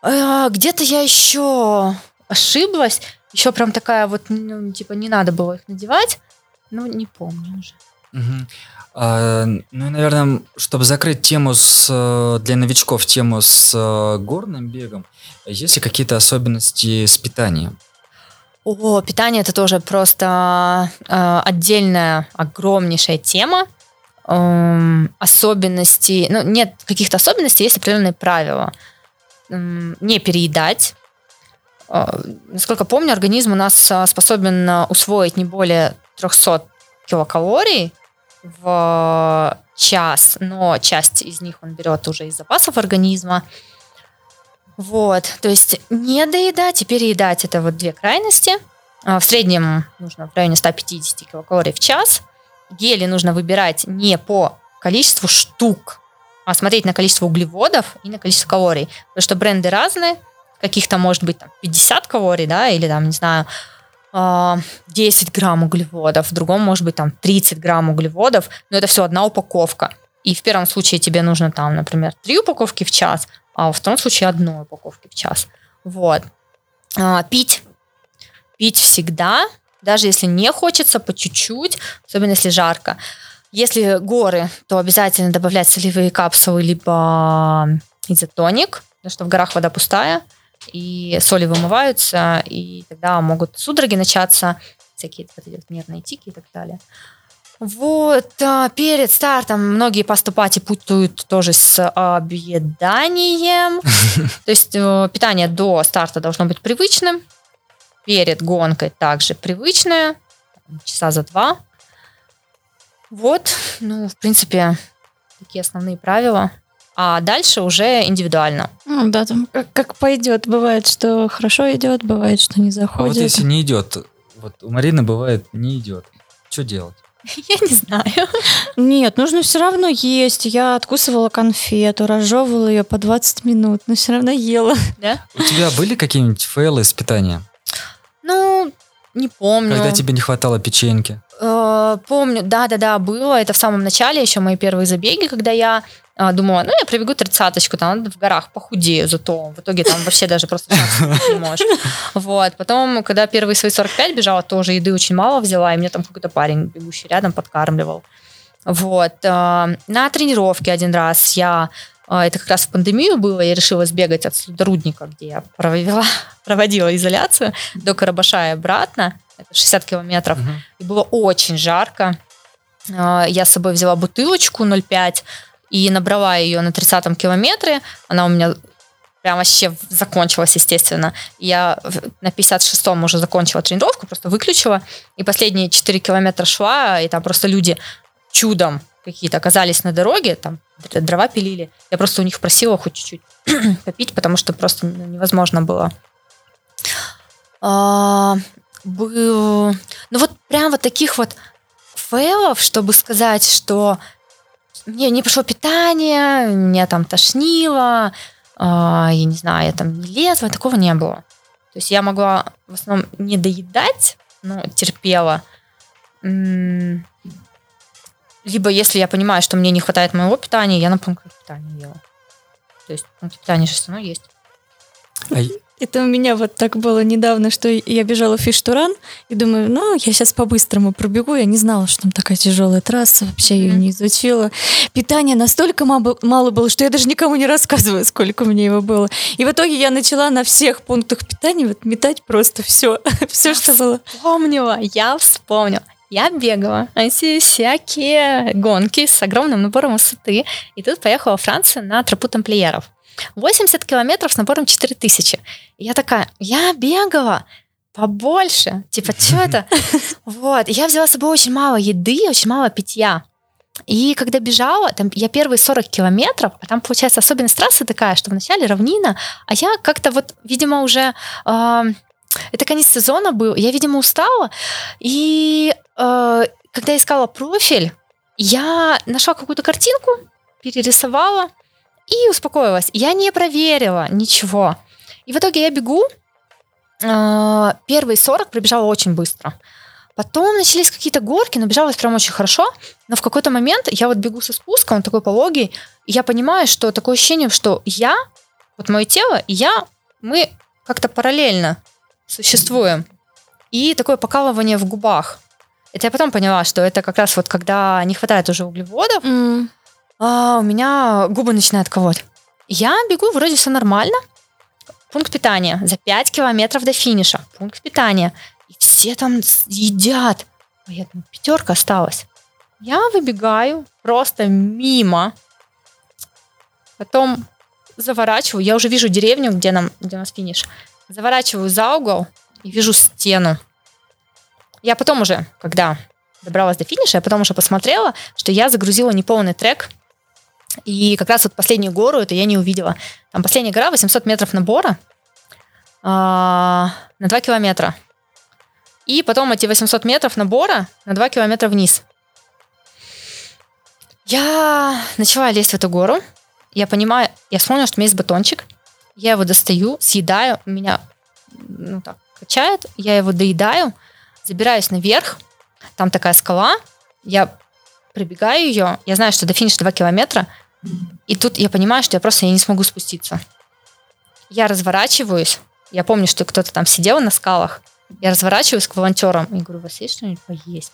А, Где-то я еще ошиблась. Еще прям такая вот, ну, типа, не надо было их надевать. Ну, не помню уже. Мгм. А, ну и, наверное, чтобы закрыть тему с, э, для новичков, тему с э, горным бегом, есть ли какие-то особенности с питанием? О, питание это тоже просто э, отдельная огромнейшая тема. Эм, особенности, ну, нет каких-то особенностей, есть определенные правила. М, не переедать. Э, насколько помню, организм у нас э, способен э, усвоить не более 300 килокалорий в час, но часть из них он берет уже из запасов организма. Вот, то есть не доедать и переедать это вот две крайности. В среднем нужно в районе 150 килокалорий в час. Гели нужно выбирать не по количеству штук, а смотреть на количество углеводов и на количество калорий. Потому что бренды разные, каких-то может быть там 50 калорий, да, или там, не знаю, а, 10 грамм углеводов, в другом может быть там 30 грамм углеводов, но это все одна упаковка. И в первом случае тебе нужно там, например, три упаковки в час, а во втором случае одной упаковки в час. Вот. А, пить. Пить всегда, даже если не хочется, по чуть-чуть, особенно если жарко. Если горы, то обязательно добавлять солевые капсулы либо изотоник, потому что в горах вода пустая, и соли вымываются, и тогда могут судороги начаться. всякие вот эти нервные тики и так далее. Вот, а, перед стартом многие поступати путают тоже с объеданием. То есть э, питание до старта должно быть привычным. Перед гонкой также привычное, часа за два. Вот, ну, в принципе, такие основные правила. А дальше уже индивидуально. Ну, да, там как, как пойдет. Бывает, что хорошо идет, бывает, что не заходит. А вот если не идет, вот у Марины бывает не идет, что делать? Я не знаю. Нет, нужно все равно есть. Я откусывала конфету, разжевывала ее по 20 минут, но все равно ела. Да? У тебя были какие-нибудь фейлы из питания? Ну, не помню. Когда тебе не хватало печеньки? Э, помню, да-да-да, было. Это в самом начале еще мои первые забеги, когда я э, думала, ну, я пробегу тридцаточку, там в горах похудею, зато в итоге там вообще даже просто не можешь. Вот. Потом, когда первые свои 45 бежала, тоже еды очень мало взяла, и мне там какой-то парень, бегущий рядом, подкармливал. Вот. Э, На тренировке один раз я это как раз в пандемию было, я решила сбегать от рудника, где я провела, проводила изоляцию, до Карабаша и обратно. Это 60 километров. Мгм. И было очень жарко. А, Я с собой взяла бутылочку 0,5 и набрала ее на 30-м километре. Она у меня прям вообще закончилась, естественно. Я на 56-м уже закончила тренировку, просто выключила. И последние 4 километра шла, и там просто люди чудом какие-то оказались на дороге, там дрова пилили. Я просто у них просила хоть чуть-чуть попить, потому что просто ну, невозможно было. А, был... Ну вот прям вот таких вот фейлов, чтобы сказать, что мне не пришло питание, меня там тошнило, а, я не знаю, я там не лезла, такого не было. То есть я могла в основном не доедать, но терпела. Либо если я понимаю, что мне не хватает моего питания, я на пунктах питания ела. То есть пункты питания же все равно есть. А Это у меня вот так было недавно, что я бежала в фиштуран и думаю, ну, я сейчас по-быстрому пробегу. Я не знала, что там такая тяжелая трасса, вообще ее не изучила. Питания настолько мало было, что я даже никому не рассказываю, сколько мне его было. И в итоге я начала на всех пунктах питания вот метать просто все, все, что было. Вспомнила, я вспомнила. Я бегала эти всякие гонки с огромным набором высоты. И тут поехала во Францию на тропу тамплиеров. 80 километров с набором 4000. И я такая, я бегала побольше. Типа, что это? Вот. Я взяла с собой очень мало еды, очень мало питья. И когда бежала, там, я первые 40 километров, а там, получается, особенность трассы такая, что вначале равнина, а я как-то вот, видимо, уже... а, это конец сезона был, я, видимо, устала. И э, когда я искала профиль, я нашла какую-то картинку, перерисовала и успокоилась. Я не проверила ничего. И в итоге я бегу. э, Первые 40 пробежала очень быстро. Потом начались какие-то горки, набежалась прям очень хорошо. Но в какой-то момент я вот бегу со спуском, он такой пологий, и я понимаю, что такое ощущение, что я, вот мое тело я, мы как-то параллельно существуем. И такое покалывание в губах. Это я потом поняла, что это как раз вот когда не хватает уже углеводов, а у меня губы начинают колоть. Я бегу, вроде все нормально. Пункт питания. За 5 километров до финиша. Пункт питания. И все там едят. А я думаю, пятерка осталась. Я выбегаю просто мимо. Потом заворачиваю. Я уже вижу деревню, где, нам, где у нас финиш. Заворачиваю за угол и вижу стену. Я потом уже, когда добралась до финиша, я потом уже посмотрела, что я загрузила неполный трек. И как раз вот последнюю гору это я не увидела. Там последняя гора, 800 метров набора а, на 2 километра. И потом эти 800 метров набора на 2 километра вниз. Я начала лезть в эту гору. Я понимаю, я вспомнила, что у меня есть батончик. Я его достаю, съедаю, меня ну, так, качает. Я его доедаю, забираюсь наверх. Там такая скала. Я пробегаю ее. Я знаю, что до финиша 2 километра. И тут я понимаю, что я просто я не смогу спуститься. Я разворачиваюсь. Я помню, что кто-то там сидел на скалах. Я разворачиваюсь к волонтерам и говорю, у вас есть что-нибудь поесть?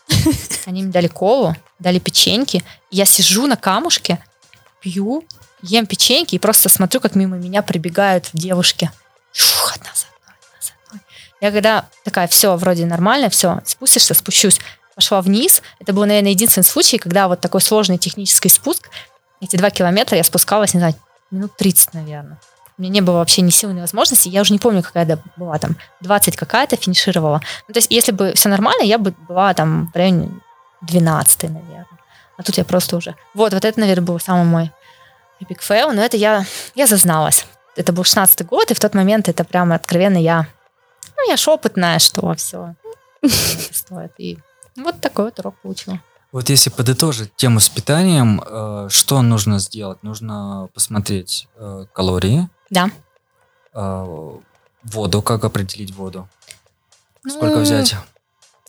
Они мне дали колу, дали печеньки. Я сижу на камушке, пью, ем печеньки и просто смотрю, как мимо меня прибегают девушки. Шух, одна за одной, одна за одной. Я когда такая, все, вроде нормально, все, спустишься, спущусь, пошла вниз. Это был, наверное, единственный случай, когда вот такой сложный технический спуск, эти два километра я спускалась, не знаю, минут 30, наверное. У меня не было вообще ни силы, ни возможности. Я уже не помню, какая это была, там, 20 какая-то финишировала. Ну, то есть, если бы все нормально, я бы была там в районе 12, наверное. А тут я просто уже... Вот, вот это, наверное, был самый мой epic fail, но это я, я зазналась. Это был 16 год, и в тот момент это прямо откровенно я... Ну, я шепотная, что все стоит. И вот такой вот урок получила. Вот если подытожить тему с питанием, э, что нужно сделать? Нужно посмотреть э, калории. Да. Э, воду, как определить воду? Ну, Сколько взять?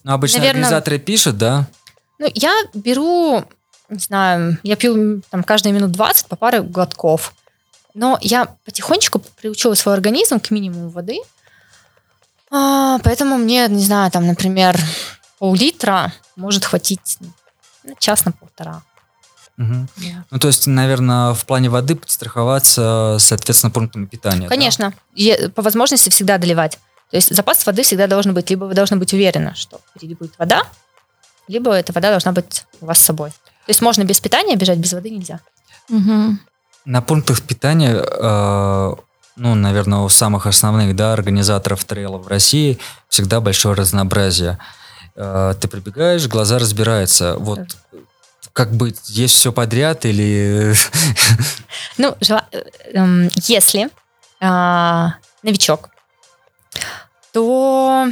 Ну, обычно наверное- организаторы пишут, да? Ну, я беру, не знаю, я пью там каждые минут 20 по паре глотков. Но я потихонечку приучила свой организм к минимуму воды. А, поэтому мне, не знаю, там, например, пол-литра может хватить на час на полтора. Мгм. Ну, то есть, наверное, в плане воды подстраховаться, соответственно, пунктами питания. да? Конечно. И по возможности всегда доливать. То есть запас воды всегда должен быть. Либо вы должны быть уверены, что впереди будет вода, либо эта вода должна быть у вас с собой. То есть можно без питания бежать, без воды нельзя. Мгм. На пунктах питания, э, ну, наверное, у самых основных, да, организаторов трейлов в России всегда большое разнообразие. Э, ты прибегаешь, глаза разбираются. Вот как быть? Есть все подряд или... Ну, э, эм, если а, новичок, то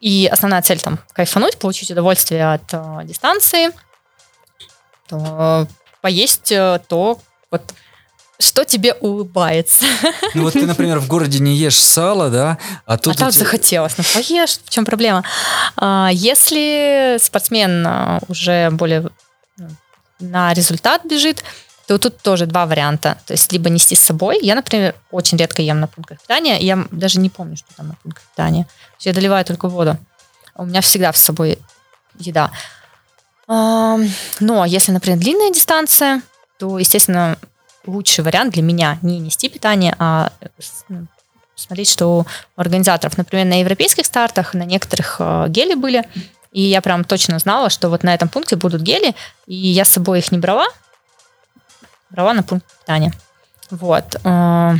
и основная цель там кайфануть, получить удовольствие от а, дистанции, то поесть э, то, вот, что тебе улыбается. Ну, вот ты, например, в городе не ешь сало, да, а тут... а так у тебя- захотелось, ну поешь, в чем проблема? А, если спортсмен а, уже более на результат бежит, то тут тоже два варианта. То есть либо нести с собой. Я, например, очень редко ем на пунктах питания. Я даже не помню, что там на пунктах питания. То есть Я доливаю только воду. У меня всегда с собой еда. А, Но если, например, длинная дистанция, то, естественно, лучший вариант для меня не нести питание, а ну, смотреть, что у организаторов, например, на европейских стартах, на некоторых э, гели были, и я прям точно знала, что вот на этом пункте будут гели, и я с собой их не брала, брала на пункт питания. Вот. Э,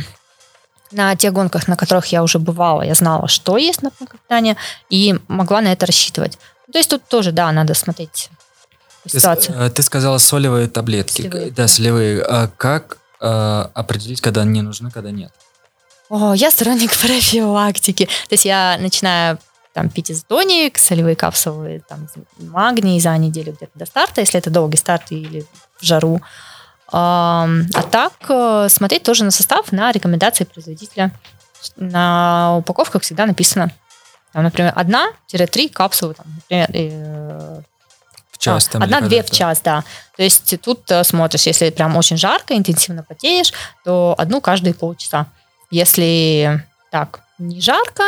На тех гонках, на которых я уже бывала, я знала, что есть на пункте питания, и могла на это рассчитывать. То есть тут тоже, да, надо смотреть по Ты, э, ты сказала солевые таблетки. Солевые, да, солевые. А как э, определить, когда они нужны, когда нет? О, я сторонник профилактики. То есть я начинаю там пить изотоник, солевые капсулы, там, магний за неделю где-то до старта, если это долгий старт или в жару. Ам, А так э, смотреть тоже на состав, на рекомендации производителя. На упаковках всегда написано, там, например, одна-три капсулы, там, например, час а, Одна-две в час, да. То есть тут э, смотришь, если прям очень жарко, интенсивно потеешь, то одну каждые полчаса. Если так, не жарко,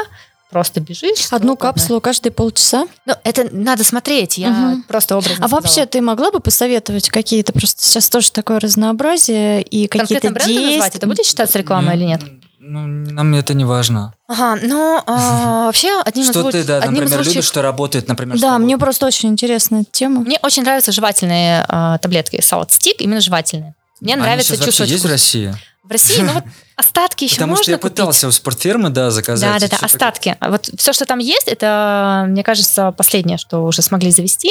просто бежишь. Одну одна. капсулу каждые полчаса. Ну, это надо смотреть, я Мгм. просто образно А сказала. вообще, ты могла бы посоветовать какие-то, просто сейчас тоже такое разнообразие и какие-то Конкретно бренды назвать, действия? это будет считаться рекламой или нет? Ну, нам это не важно. Ага, ну, а, вообще, одним из Что ты, да, одним например, лучших- любишь, что работает, например, Да, мне просто очень интересна эта тема. Мне очень нравятся жевательные а, таблетки Salt Stick, именно жевательные. Мне Они нравится сейчас чувствовать есть в вкус. России? В России, ну вот остатки еще Потому можно что я купить. пытался у спортфирмы, да, заказать. Да, да, да, остатки. А Вот все, что там есть, это, мне кажется, последнее, что уже смогли завести.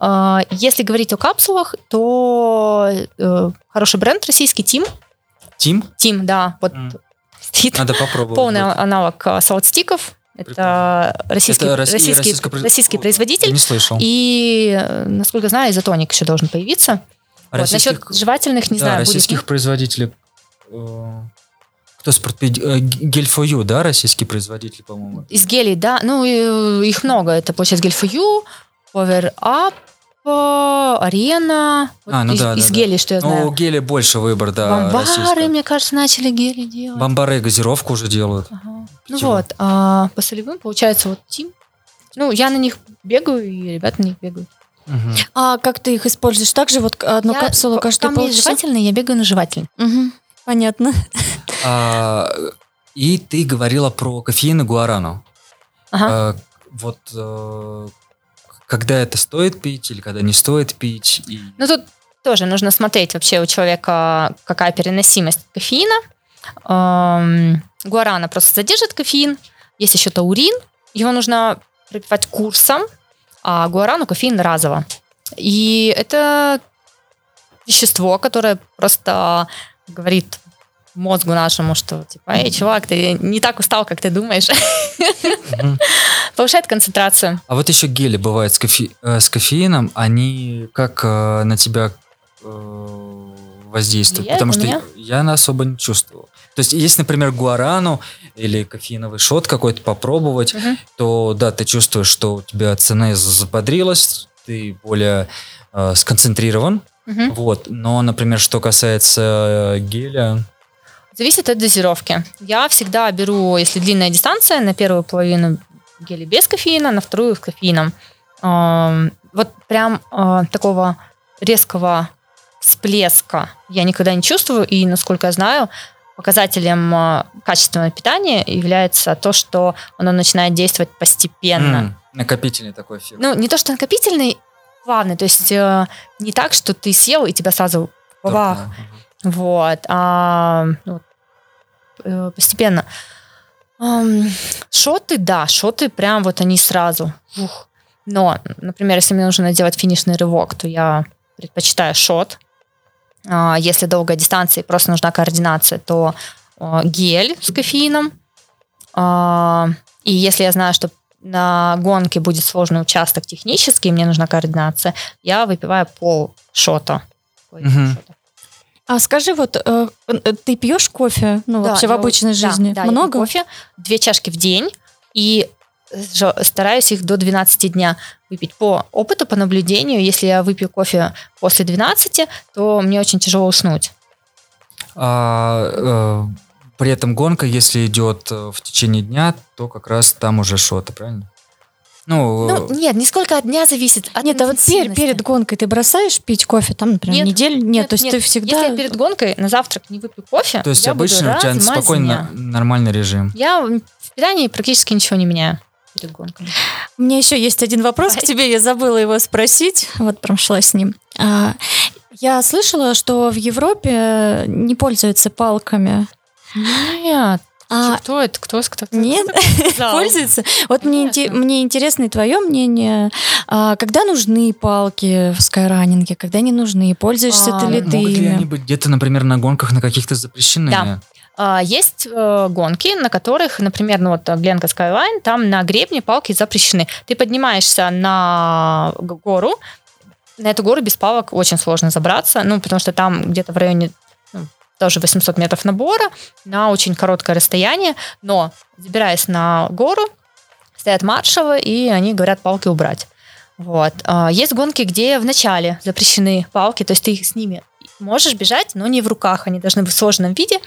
А, Если говорить о капсулах, то э, хороший бренд российский Тим. Тим? Тим, да, вот М. стоит Надо попробовать. полный будет. аналог солдстиков. Это российский, Это российский, российское произ- российский Я производитель. Не слышал. И, э, насколько знаю, изотоник еще должен появиться. Вот, Российских- насчет жевательных, не да, знаю, будет. российских производителей. э, Кто спортпед... э, Гель for You, да, российский производитель, по-моему. Из гелей, да. Ну, их много. Это, получается, гель for you, Power Up, Арена. Вот А, ну из, да, из да, гелей, что я Ну, знаю. у геля больше выбор, да, Бомбары, российского. мне кажется, начали гели делать. Бомбары и газировку уже делают. Ага. Ну вот, а по солевым, получается, вот Тим. Ну, я на них бегаю, и ребята на них бегают. Мгм. А как ты их используешь? Так же вот одну Я- капсулу меня есть полчаса? жевательные, я бегаю на жевательный. Мгм. Понятно. А, И ты говорила про кофеин и гуарану. Ага. Вот когда это стоит пить или когда не стоит пить? И... Ну, тут тоже нужно смотреть вообще у человека, какая переносимость кофеина. Эм, гуарана просто задержит кофеин. Есть еще таурин. Его нужно пропивать курсом, а гуарану кофеин разово. И это вещество, которое просто говорит мозгу нашему, что типа, эй, чувак, ты не так устал, как ты думаешь. Повышает концентрацию. А вот еще гели бывают с. Э, с кофеином, они как э, на тебя э, воздействуют? Потому что я особо не чувствовал. То есть, если, например, гуарану или кофеиновый шот какой-то попробовать, то да, ты чувствуешь, что у тебя цена заподрилась, ты более сконцентрирован. Вот. Но, например, что касается геля, Зависит от дозировки. Я всегда беру, если длинная дистанция, на первую половину гели без кофеина, на вторую с кофеином. Вот прям э, такого резкого всплеска я никогда не чувствую, и, насколько я знаю, показателем э, качественного питания является то, что оно начинает действовать постепенно. м, накопительный такой эффект. Ну, не то, что накопительный, плавный, то есть э, не так, что ты съел, и тебя сразу бабах. Вот, а ну, э, постепенно. Шоты, да, шоты прям вот они сразу. Ух. Но, например, если мне нужно делать финишный рывок, то я предпочитаю шот. А, Если долгая дистанция и просто нужна координация, то а, гель с кофеином. А, И если я знаю, что на гонке будет сложный участок технический, и мне нужна координация, я выпиваю пол шота. Мгм. шота. А скажи, вот э, э, ты пьешь кофе, ну, Да, вообще в я обычной да, жизни? да, я пью Много? кофе, две чашки в день, и стараюсь их до 12 дня выпить. По опыту, по наблюдению, если я выпью кофе после 12, то мне очень тяжело уснуть. А, э, при этом гонка, если идет э, в течение дня, то как раз там уже шоты, правильно? Ну, Ну, э, нет, не сколько от дня зависит, от Нет, а вот пер- интенсивности. перед гонкой ты бросаешь пить кофе, там, например, Нет, неделю? Нет, то есть ты всегда... Если я перед гонкой на завтрак не выпью кофе, то есть я буду обычно у тебя спокойно нормальный режим. Я в питании практически ничего не меняю перед гонкой. У меня еще есть один вопрос к тебе, я забыла его спросить, вот прям шла с ним. А, я слышала, что в Европе не пользуются палками. Нет, А, кто это? Кто, кто, кто нет, сказал? пользуются. Вот мне, мне интересно и твое мнение. А, когда нужны палки в скайранинге, когда не нужны? Пользуешься А, ты ли ты Могут ли они быть где-то, например, на гонках на каких-то запрещенные? Да. А, Есть э, гонки, на которых, например, ну вот Гленка Skyline, там на гребне палки запрещены. Ты поднимаешься на гору, на эту гору без палок очень сложно забраться, ну, потому что там где-то в районе тоже 800 метров набора на очень короткое расстояние, но забираясь на гору, стоят маршалы, и они говорят палки убрать. Вот. А, Есть гонки, где в начале запрещены палки, то есть ты с ними можешь бежать, но не в руках, они должны быть в сложенном виде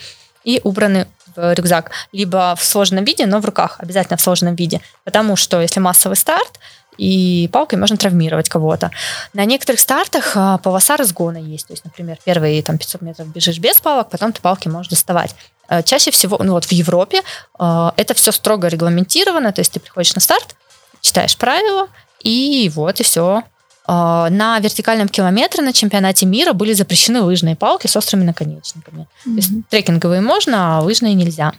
и убраны в рюкзак. Либо в сложенном виде, но в руках, обязательно в сложенном виде. Потому что если массовый старт, и палкой можно травмировать кого-то. На некоторых стартах а, полоса разгона есть. То есть, например, первые там, 500 метров бежишь без палок, потом ты палки можешь доставать. Э, Чаще всего, ну вот в Европе э, это все строго регламентировано, то есть ты приходишь на старт, читаешь правила, и вот и все. На вертикальном километре на чемпионате мира были запрещены лыжные палки с острыми наконечниками. То есть трекинговые можно, а лыжные нельзя.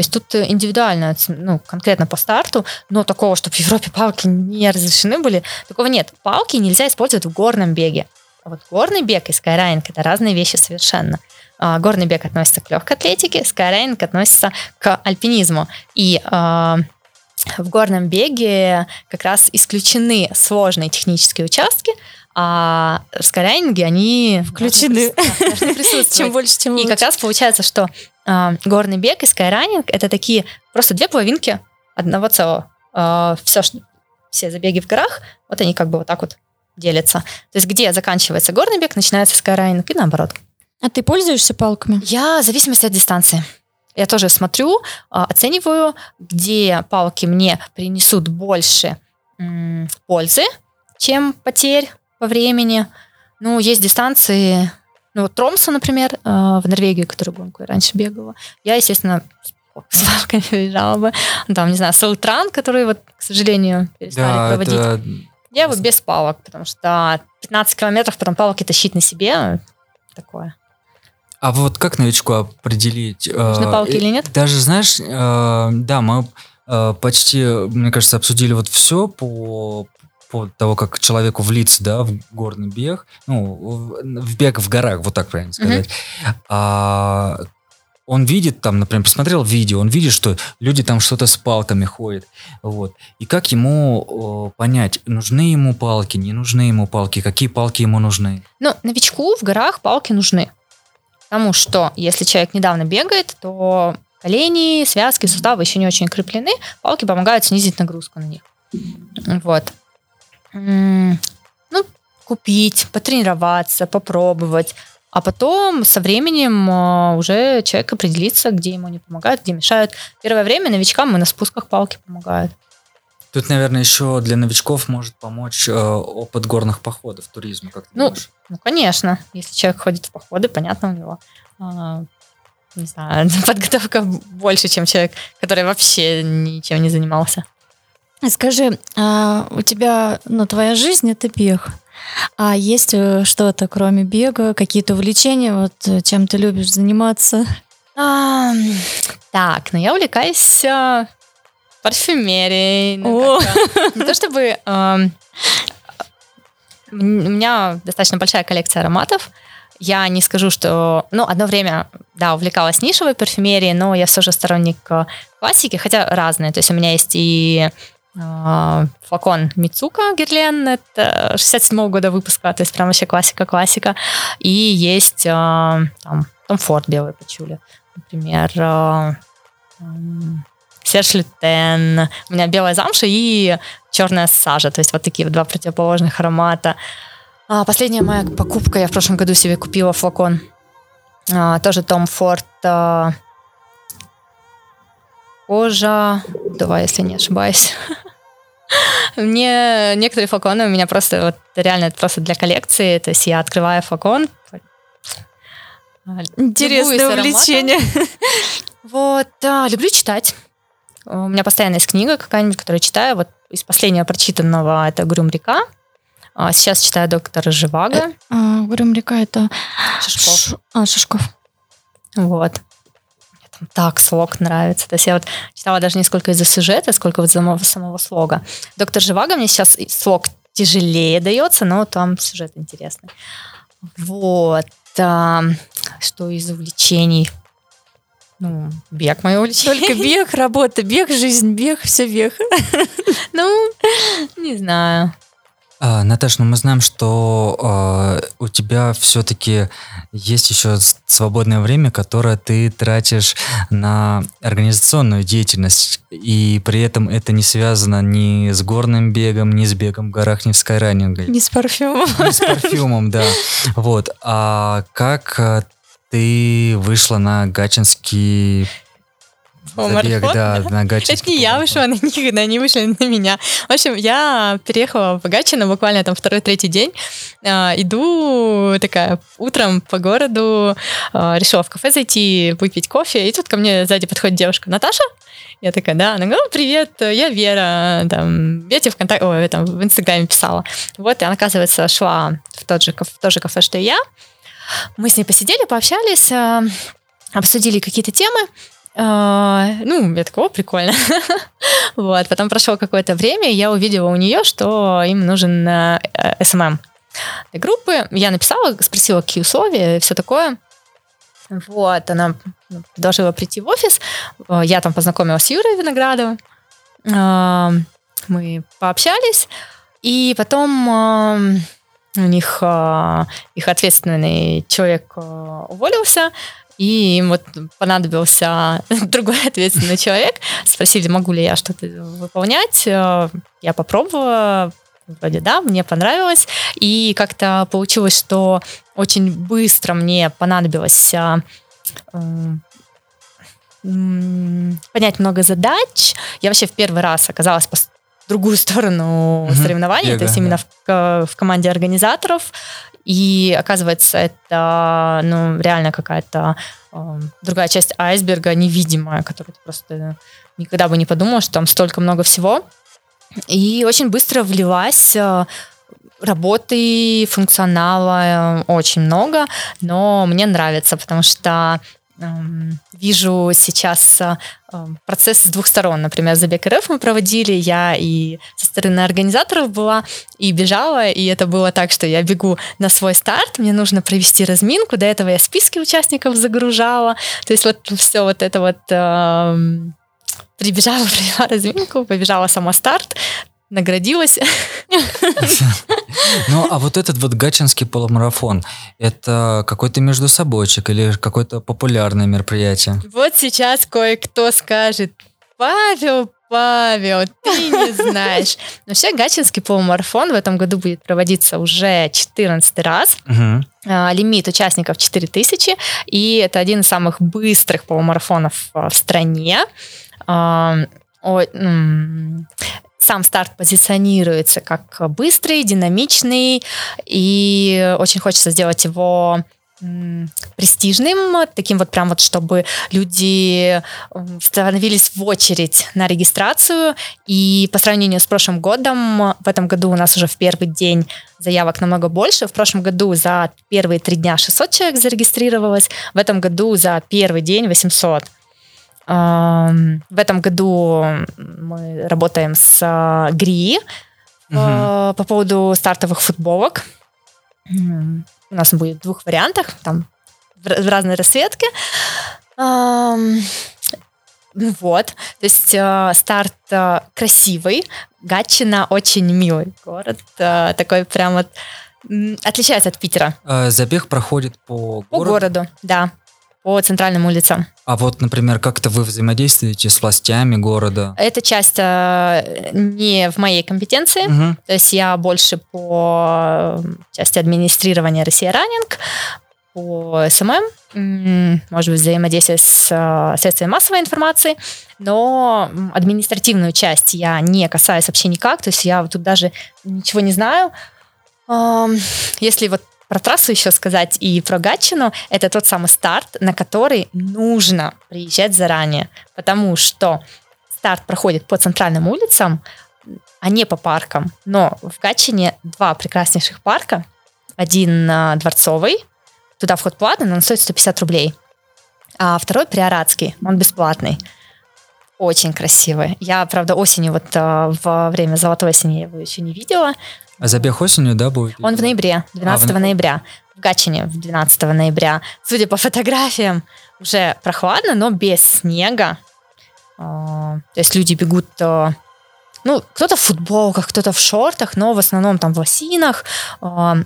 То есть тут э, индивидуально, ну, конкретно по старту, но такого, чтобы в Европе палки не разрешены были, такого нет. Палки нельзя использовать в горном беге. А вот горный бег и скайрайнинг – это разные вещи совершенно. А, Горный бег относится к легкой атлетике, скайрайнинг относится к альпинизму. И а, в горном беге как раз исключены сложные технические участки, а в скайрайнинге они Включены. должны присутствовать. Чем больше, тем И лучше. как раз получается, что а, горный бег и скайранинг это такие просто две половинки одного целого. все, все забеги в горах, вот они как бы вот так вот делятся. То есть где заканчивается горный бег, начинается скайрайнинг и наоборот. А ты пользуешься палками? Я в зависимости от дистанции. Я тоже смотрю, а, оцениваю, где палки мне принесут больше пользы, чем потерь по времени. Ну, есть дистанции, ну, вот Тромса, например, э, в Норвегии, которую гонку я раньше бегала. Я, естественно, с палками бежала бы. Ну, Там, не знаю, Саутран, который вот, к сожалению, перестали Да, проводить. это Я бы без палок, потому что 15 километров потом палки тащить на себе, такое. А вот как новичку определить? Нужны э, палки э, или нет? Даже, знаешь, э, да, мы э, почти, мне кажется, обсудили вот все по по того, как человеку влиться, да, в горный бег, ну, в, бег в горах, вот так правильно сказать. А, он видит там, например, посмотрел видео, он видит, что люди там что-то с палками ходят, вот. И как ему э, понять, нужны ему палки, не нужны ему палки, какие палки ему нужны? Ну, новичку в горах палки нужны. Потому что если человек недавно бегает, то колени, связки, суставы еще не очень укреплены. Палки помогают снизить нагрузку на них. Вот. Ну, купить, потренироваться, попробовать. А потом со временем э, уже человек определится, где ему не помогают, где мешают. Первое время новичкам и на спусках палки помогают. Тут, наверное, еще для новичков может помочь э, опыт горных походов, туризма, как ты Ну, думаешь? Ну, конечно, если человек ходит в походы, понятно, у него, а, не знаю, подготовка больше, чем человек, который вообще ничем не занимался. Скажи, а у тебя, ну, твоя жизнь это бег. А есть э, что-то, кроме бега, какие-то увлечения, вот э, чем ты любишь заниматься? А, так, ну я увлекаюсь а, парфюмерией. ну. Не то чтобы... м- у меня достаточно большая коллекция ароматов. Я не скажу, что... Ну, одно время, да, увлекалась нишевой парфюмерией, но я все же сторонник э, классики, хотя разные. То есть у меня есть и флакон Мицука Герлен, это 67 года выпуска, то есть прям вообще классика-классика. И есть э, там Том Форд белый пачули, например, м, Серж Лютен, у меня белая замша и черная сажа, то есть вот такие два противоположных аромата. А, последняя моя покупка, я в прошлом году себе купила флакон, а, тоже Том Форд, а, кожа, давай, если не ошибаюсь. Мне некоторые флаконы у меня просто, вот реально это просто для коллекции, то есть я открываю флакон, Интересное увлечение. Вот, да, люблю читать. У меня постоянно есть книга какая-нибудь, которую читаю. Вот из последнего прочитанного это «Грюм река». А Сейчас читаю «Доктора Живаго» А, Грюм река это... Шишков. Ш- А, Шишков. Вот. Так слог нравится. То есть я вот читала даже не сколько из-за сюжета, сколько вот самого, самого слога. «Доктор Живаго» мне сейчас слог тяжелее дается, но там сюжет интересный. Вот. а, что из увлечений? Ну, бег мое увлечение. Только бег, работа, бег, жизнь, бег, все бег. Ну, не знаю. А, Наташ, ну мы знаем, что а, у тебя все-таки есть еще с- свободное время, которое ты тратишь на организационную деятельность, и при этом это не связано ни с горным бегом, ни с бегом в горах, ни в скайранингом, Не с парфюмом. ни с парфюмом, да. Вот. А как а, ты вышла на гачинский забег, Полумарафон? да, на Это гачинский не я вышла, они никогда не вышли на меня. В общем, я переехала в Гатчино буквально там второй-третий день. А, иду такая утром по городу, а, решила в кафе зайти, выпить кофе, и тут ко мне сзади подходит девушка. Наташа? Я такая, да. Она говорит, «О, привет, я Вера, там, я тебе ВКонтакте, ой, там, в Инстаграме писала. Вот, и она, оказывается, шла в тот же, в то же кафе, что и я. Мы с ней посидели, пообщались, а, обсудили какие-то темы. А, Ну, я такая, о, прикольно. Вот, потом прошло какое-то время, и я увидела у нее, что им нужен э, э, SMM для группы. Я написала, спросила, какие условия и все такое. Вот, она ну, предложила прийти в офис. Э, Я там познакомилась с Юрой Виноградовым. А, Мы пообщались. И потом у них их ответственный человек уволился, и им вот понадобился другой ответственный человек. Спросили, могу ли я что-то выполнять. Э, Я попробовала, вроде да, мне понравилось. И как-то получилось, что очень быстро мне понадобилось м, понять много задач. Я вообще в первый раз оказалась по другую сторону Мгм, соревнований, то есть именно да. в, ко- в команде организаторов. И оказывается, это ну, реально какая-то э, другая часть айсберга, невидимая, которую ты просто никогда бы не подумал, что там столько много всего. И очень быстро влилась э, работы, функционала э, очень много, но мне нравится, потому что вижу сейчас эм, процесс с двух сторон. Например, забег РФ мы проводили, я и со стороны организаторов была, и бежала, и это было так, что я бегу на свой старт, мне нужно провести разминку, до этого я списки участников загружала, то есть вот все вот это вот прибежала, провела разминку, побежала сама старт, наградилась. Ну, а вот этот вот гачинский полумарафон, это какой-то между собойчик или какое-то популярное мероприятие? Вот сейчас кое-кто скажет, Павел, Павел, ты не знаешь. Но все Гачинский полумарафон в этом году будет проводиться уже 14 раз. Угу. Лимит участников 4000, и это один из самых быстрых полумарафонов а, в стране. А, сам старт позиционируется как быстрый, динамичный, и очень хочется сделать его престижным, таким вот прям вот, чтобы люди становились в очередь на регистрацию. И по сравнению с прошлым годом, в этом году у нас уже в первый день заявок намного больше. В прошлом году за первые три дня 600 человек зарегистрировалось, в этом году за первый день 800. В этом году мы работаем с а, ГРИ угу. по поводу стартовых футболок. У нас будет в двух вариантах, там в разной расцветке. Вот, то есть э, старт э, красивый, Гатчина очень милый город, э, такой прям вот отличается от Питера. Забег проходит по городу? По городу, да по центральным улицам. А вот, например, как-то вы взаимодействуете с властями города? Это часть э, не в моей компетенции, угу. то есть я больше по э, части администрирования Russia Running, по SMM, может быть, взаимодействие с э, средствами массовой информации, но административную часть я не касаюсь вообще никак, то есть я тут даже ничего не знаю. Если вот про трассу еще сказать и про Гатчину, это тот самый старт, на который нужно приезжать заранее, потому что старт проходит по центральным улицам, а не по паркам. Но в Гатчине два прекраснейших парка. Один дворцовый, туда вход платный, но он стоит 150 рублей. А второй приоратский, он бесплатный. Очень красивый. Я, правда, осенью, вот а, во время золотой осени я его еще не видела. А забег осенью, да, будет? Он в ноябре, 12 а, в... ноября. В Гатчине в 12 ноября. Судя по фотографиям, уже прохладно, но без снега. А, то есть люди бегут, а, ну, кто-то в футболках, кто-то в шортах, но в основном там в лосинах. А,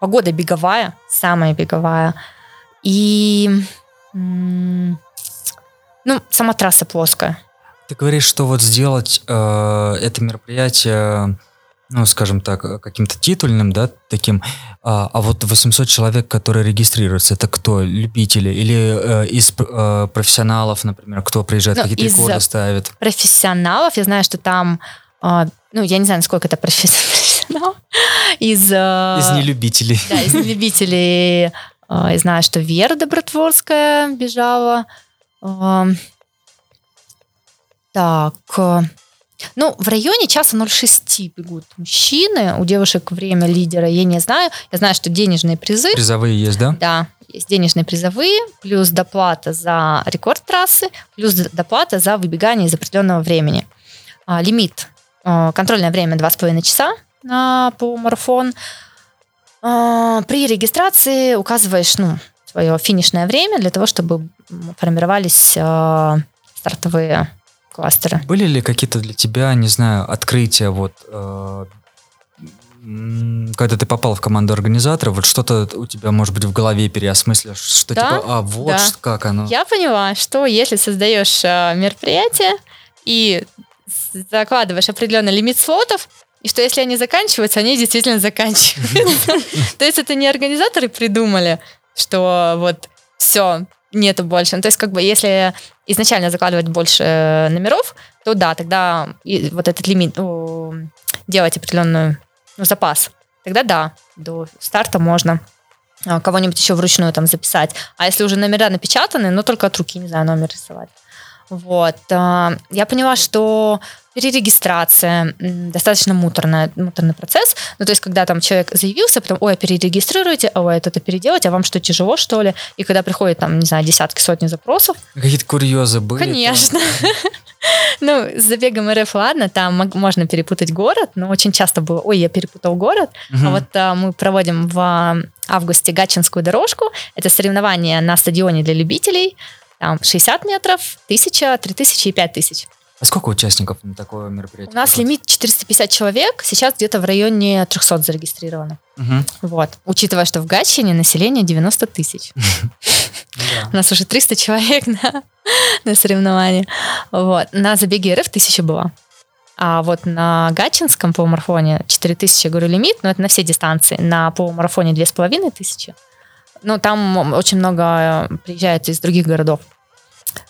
погода беговая, самая беговая. И, ну, сама трасса плоская. Ты говоришь, что вот сделать э, это мероприятие ну, скажем так, каким-то титульным, да, таким. А, а вот 800 человек, которые регистрируются, это кто? Любители или э, из э, профессионалов, например, кто приезжает, ну, какие-то рекорды ставит? профессионалов, я знаю, что там, э, ну, я не знаю, насколько это профессионал, из... Э, из нелюбителей. Да, из нелюбителей. Э, я знаю, что Вера Добротворская бежала. Так, э, ну, в районе часа 0,6 бегут мужчины. У девушек время лидера я не знаю. Я знаю, что денежные призы. Призовые есть, да? Да, есть денежные призовые, плюс доплата за рекорд трассы, плюс доплата за выбегание из определенного времени. А, лимит. А, контрольное время 2,5 часа на полумарафон. А, при регистрации указываешь ну, свое финишное время для того, чтобы формировались а, стартовые кластера. Были ли какие-то для тебя, не знаю, открытия вот э, когда ты попал в команду организатора, вот что-то у тебя, может быть, в голове переосмыслишь, что да, типа, а вот да. как оно. Я поняла, что если создаешь э, мероприятие и закладываешь определенный лимит слотов, и что если они заканчиваются, они действительно заканчиваются. То есть это не организаторы придумали, что вот все, нету больше. Ну, то есть, как бы, если изначально закладывать больше э, номеров, то да, тогда вот этот лимит, делать определенную ну, запас тогда да, до старта можно а, кого-нибудь еще вручную там записать. А если уже номера напечатаны, ну только от руки, не знаю, номер рисовать. Вот. А, я поняла, что перерегистрация достаточно муторная, муторный процесс. Ну, то есть, когда там человек заявился, потом, ой, перерегистрируйте, ой, это переделать, а вам что, тяжело, что ли? И когда приходит, там, не знаю, десятки, сотни запросов. Какие-то курьезы были? Конечно. Ну, с забегом РФ, ладно, там можно перепутать город, но очень часто было, ой, я перепутал город. А вот а, мы проводим в августе Гатчинскую дорожку. Это соревнование на стадионе для любителей. Там 60 метров, 1000, 3000 и 5000. А сколько участников на такое мероприятие? У нас лимит 450 человек, сейчас где-то в районе 300 зарегистрировано. Угу. Вот. Учитывая, что в Гатчине население 90 тысяч. У нас уже 300 человек на, соревновании. Вот. На забеге РФ тысяча была. А вот на Гатчинском полумарафоне 4000, я говорю, лимит, но это на все дистанции. На полумарафоне 2500. Ну, там очень много приезжают из других городов.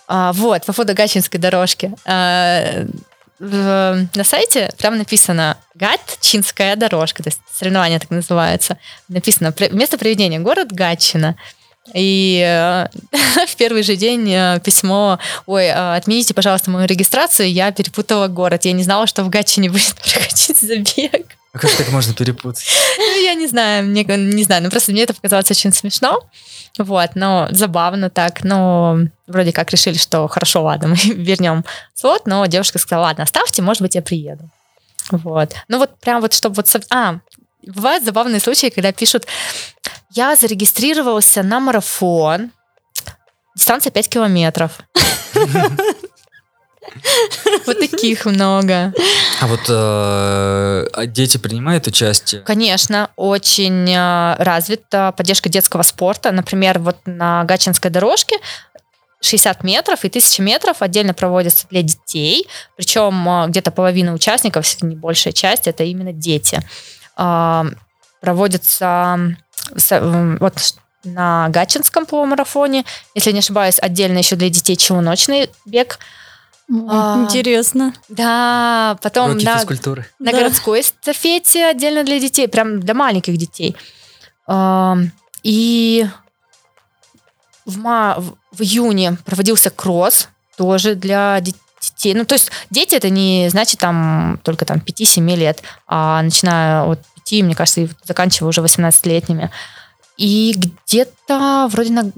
А, вот, по поводу Гатчинской дорожки. А, в, на сайте прям написано Гатчинская дорожка, то есть соревнование так называется. Написано место проведения город Гатчина. И э, в первый же день э, письмо, ой, э, отмените, пожалуйста, мою регистрацию, я перепутала город. Я не знала, что в Гатчине будет проходить забег. А как так можно перепутать? Ну, я не знаю, мне не знаю, ну просто мне это показалось очень смешно. Вот, но забавно так. Но вроде как решили, что хорошо, ладно, мы вернем слот, но девушка сказала, ладно, оставьте, может быть, я приеду. Вот. Ну вот прям вот, чтобы вот... А, бывают забавные случаи, когда пишут, я зарегистрировался на марафон, дистанция 5 километров. Вот таких много. А вот э, а дети принимают участие? Конечно, очень э, развита поддержка детского спорта. Например, вот на Гачинской дорожке 60 метров и 1000 метров отдельно проводятся для детей. Причем э, где-то половина участников, если не большая часть, это именно дети. Проводится вот на Гатчинском полумарафоне, если не ошибаюсь, отдельно еще для детей челночный бег – а, Интересно. Да, потом Уроки на, физкультуры. на Да. городской эстафете отдельно для детей, прям для маленьких детей. А, И в, ма- в июне проводился кросс, тоже для де- детей. Ну, то есть дети это не значит там только там 5-7 лет, а начиная от 5, мне кажется, и заканчивая уже 18-летними. И где-то вроде на,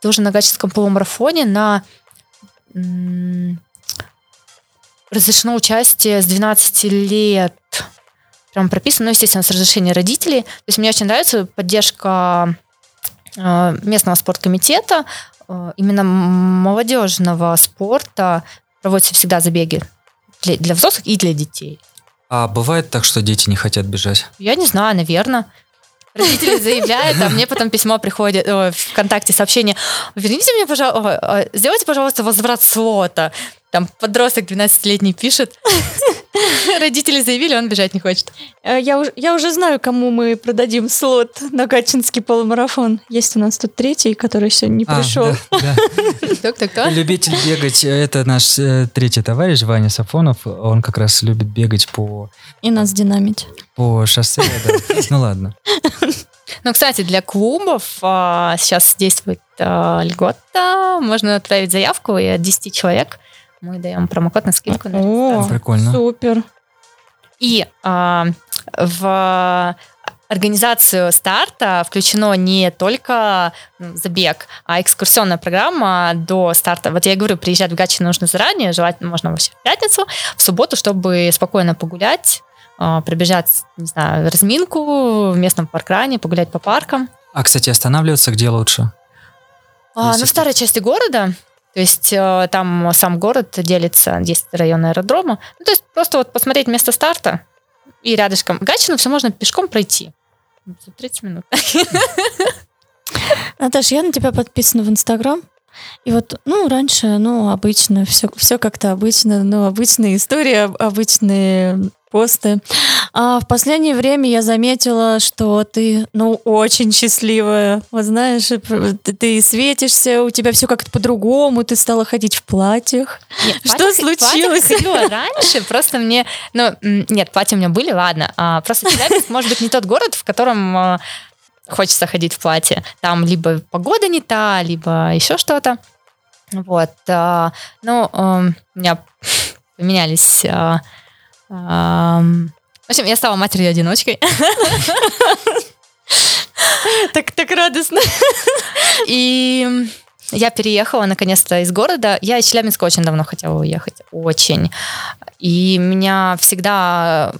тоже на Гатчинском полумарафоне на м, разрешено участие с 12 лет. Прям прописано, ну, естественно, с разрешения родителей. То есть мне очень нравится поддержка э, местного спорткомитета, э, именно молодежного спорта. Проводятся всегда забеги для, для взрослых и для детей. А бывает так, что дети не хотят бежать? Я не знаю, наверное. Родители заявляют, а мне потом письмо приходит, ой, ВКонтакте сообщение, верните мне, пожалуйста, сделайте, пожалуйста, возврат слота. Там подросток 12-летний пишет. Родители заявили, он бежать не хочет. Э, Я уже, я уже знаю, кому мы продадим слот на Гатчинский полумарафон. Есть у нас тут третий, который сегодня не А, пришел. Любитель бегать, это наш э, третий товарищ Ваня Сафонов. Он как раз любит бегать по, И нас динамить. по шоссе. Ну ладно. Ну, кстати, для клубов а, сейчас действует а, льгота. Можно отправить заявку, и от 10 человек мы даем промокод на скидку. на О. Прикольно. Супер. И а, в организацию старта включено не только ну, забег, а экскурсионная программа до старта. Вот я говорю, приезжать в Гатчину нужно заранее, желательно можно вообще в пятницу, в субботу, чтобы спокойно погулять, а, пробежать, не знаю, разминку в местном паркране, погулять по паркам. А, кстати, останавливаться где лучше? А, Если ну, в старой части города, то есть э, там сам город делится, есть район аэродрома. Ну, то есть просто вот посмотреть место старта и рядышком. Гатчину все можно пешком пройти. За 30 минут. Наташа, я на тебя подписана в Инстаграм. И вот, ну, раньше, ну, обычно, все, все как-то обычно, ну, обычные истории, об- обычные посты. А в последнее время я заметила, что ты, ну, очень счастливая. Вот знаешь, ты, ты светишься, у тебя все как-то по-другому, ты стала ходить в платьях. Нет, Что платье- случилось? платье ходила раньше, просто мне... Ну, нет, платья у меня были, ладно. а, просто Челябинск, может быть, не тот город, в котором а, хочется ходить в платье. Там либо погода не та, либо еще что-то. Вот. а, ну, ам, у меня поменялись... в общем, я стала матерью-одиночкой. Так, так радостно. И я переехала наконец-то из города. Я из Челябинска очень давно хотела уехать. Очень. И меня всегда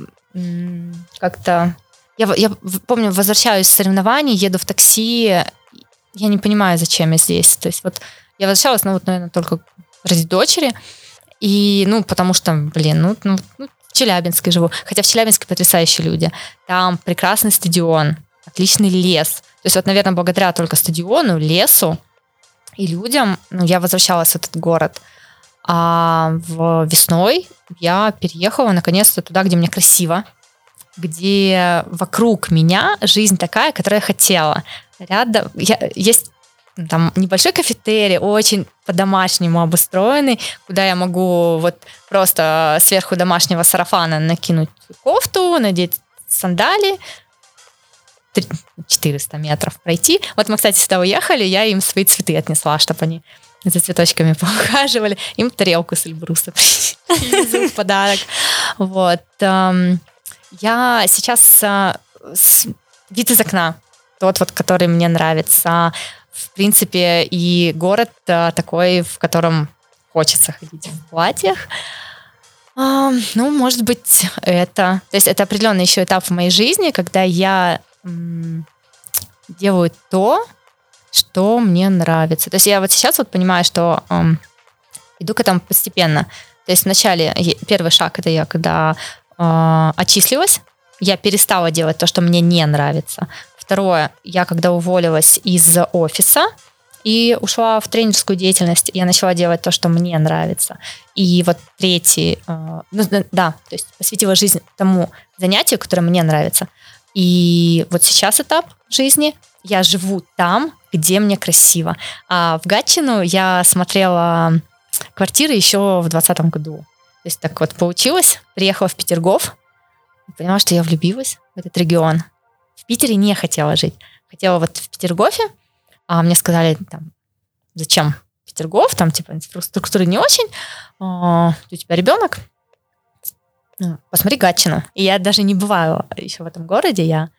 как-то... Я, я помню, возвращаюсь с соревнований, еду в такси. Я не понимаю, зачем я здесь. То есть вот я возвращалась, ну вот, наверное, только ради дочери. И, ну, потому что, блин, ну, ну, ну, Челябинске живу. Хотя в Челябинске потрясающие люди. Там прекрасный стадион, отличный лес. То есть вот, наверное, благодаря только стадиону, лесу и людям ну, я возвращалась в этот город. А в весной я переехала наконец-то туда, где мне красиво, где вокруг меня жизнь такая, которую я хотела. Рядом я, есть там небольшой кафетерий, очень по-домашнему обустроенный, куда я могу вот просто сверху домашнего сарафана накинуть кофту, надеть сандали, три- 400 метров пройти. Вот мы, кстати, сюда уехали, я им свои цветы отнесла, чтобы они за цветочками поухаживали. Им тарелку с Эльбруса в подарок. Вот. эм, Я сейчас с- вид из окна, тот вот, который мне нравится. В принципе, и город а, такой, в котором хочется ходить в платьях. А, ну, может быть, это. То есть это определенный еще этап в моей жизни, когда я делаю то, что мне нравится. То есть я вот сейчас вот понимаю, что иду к этому постепенно. То есть вначале первый шаг это я когда а, отчислилась, я перестала делать то, что мне не нравится. Второе, я когда уволилась из офиса и ушла в тренерскую деятельность, я начала делать то, что мне нравится. И вот третий, а, ну да, то есть посвятила жизнь тому занятию, которое мне нравится. И вот сейчас этап жизни, я живу там, где мне красиво. А в Гатчину я смотрела квартиры еще в 2020 году. То есть так вот получилось. Приехала в Петергоф, поняла, что я влюбилась в этот регион. В Питере не хотела жить. Хотела вот в Петергофе, а мне сказали, там, зачем Петергоф, там, типа, инфраструктуры не очень, а, у тебя ребенок, ну, посмотри Гатчину. И я даже не бываю еще в этом городе, я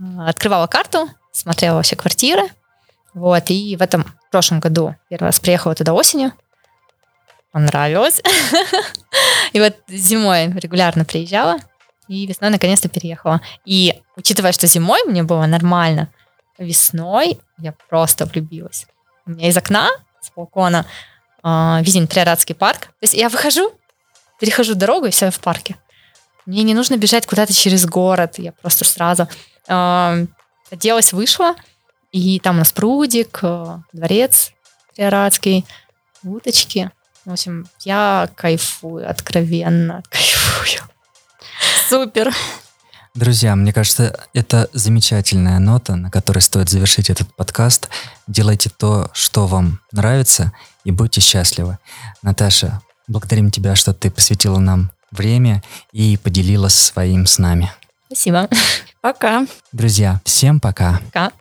а, открывала карту, смотрела все квартиры, вот, и в этом в прошлом году первый раз приехала туда осенью, понравилось. И вот зимой регулярно приезжала, и весной наконец-то переехала. И учитывая, что зимой мне было нормально, весной я просто влюбилась. У меня из окна, с балкона, а, виден Триарадский парк. То есть я выхожу, перехожу дорогу, и все, я в парке. Мне не нужно бежать куда-то через город, я просто сразу а, оделась, вышла, и там у нас прудик, э, дворец Триарадский, уточки. В общем, я кайфую, откровенно кайфую. Супер. Друзья, мне кажется, это замечательная нота, на которой стоит завершить этот подкаст. Делайте то, что вам нравится, и будьте счастливы. Наташа, благодарим тебя, что ты посвятила нам время и поделилась своим с нами. Спасибо. Пока. Друзья, всем пока. Пока.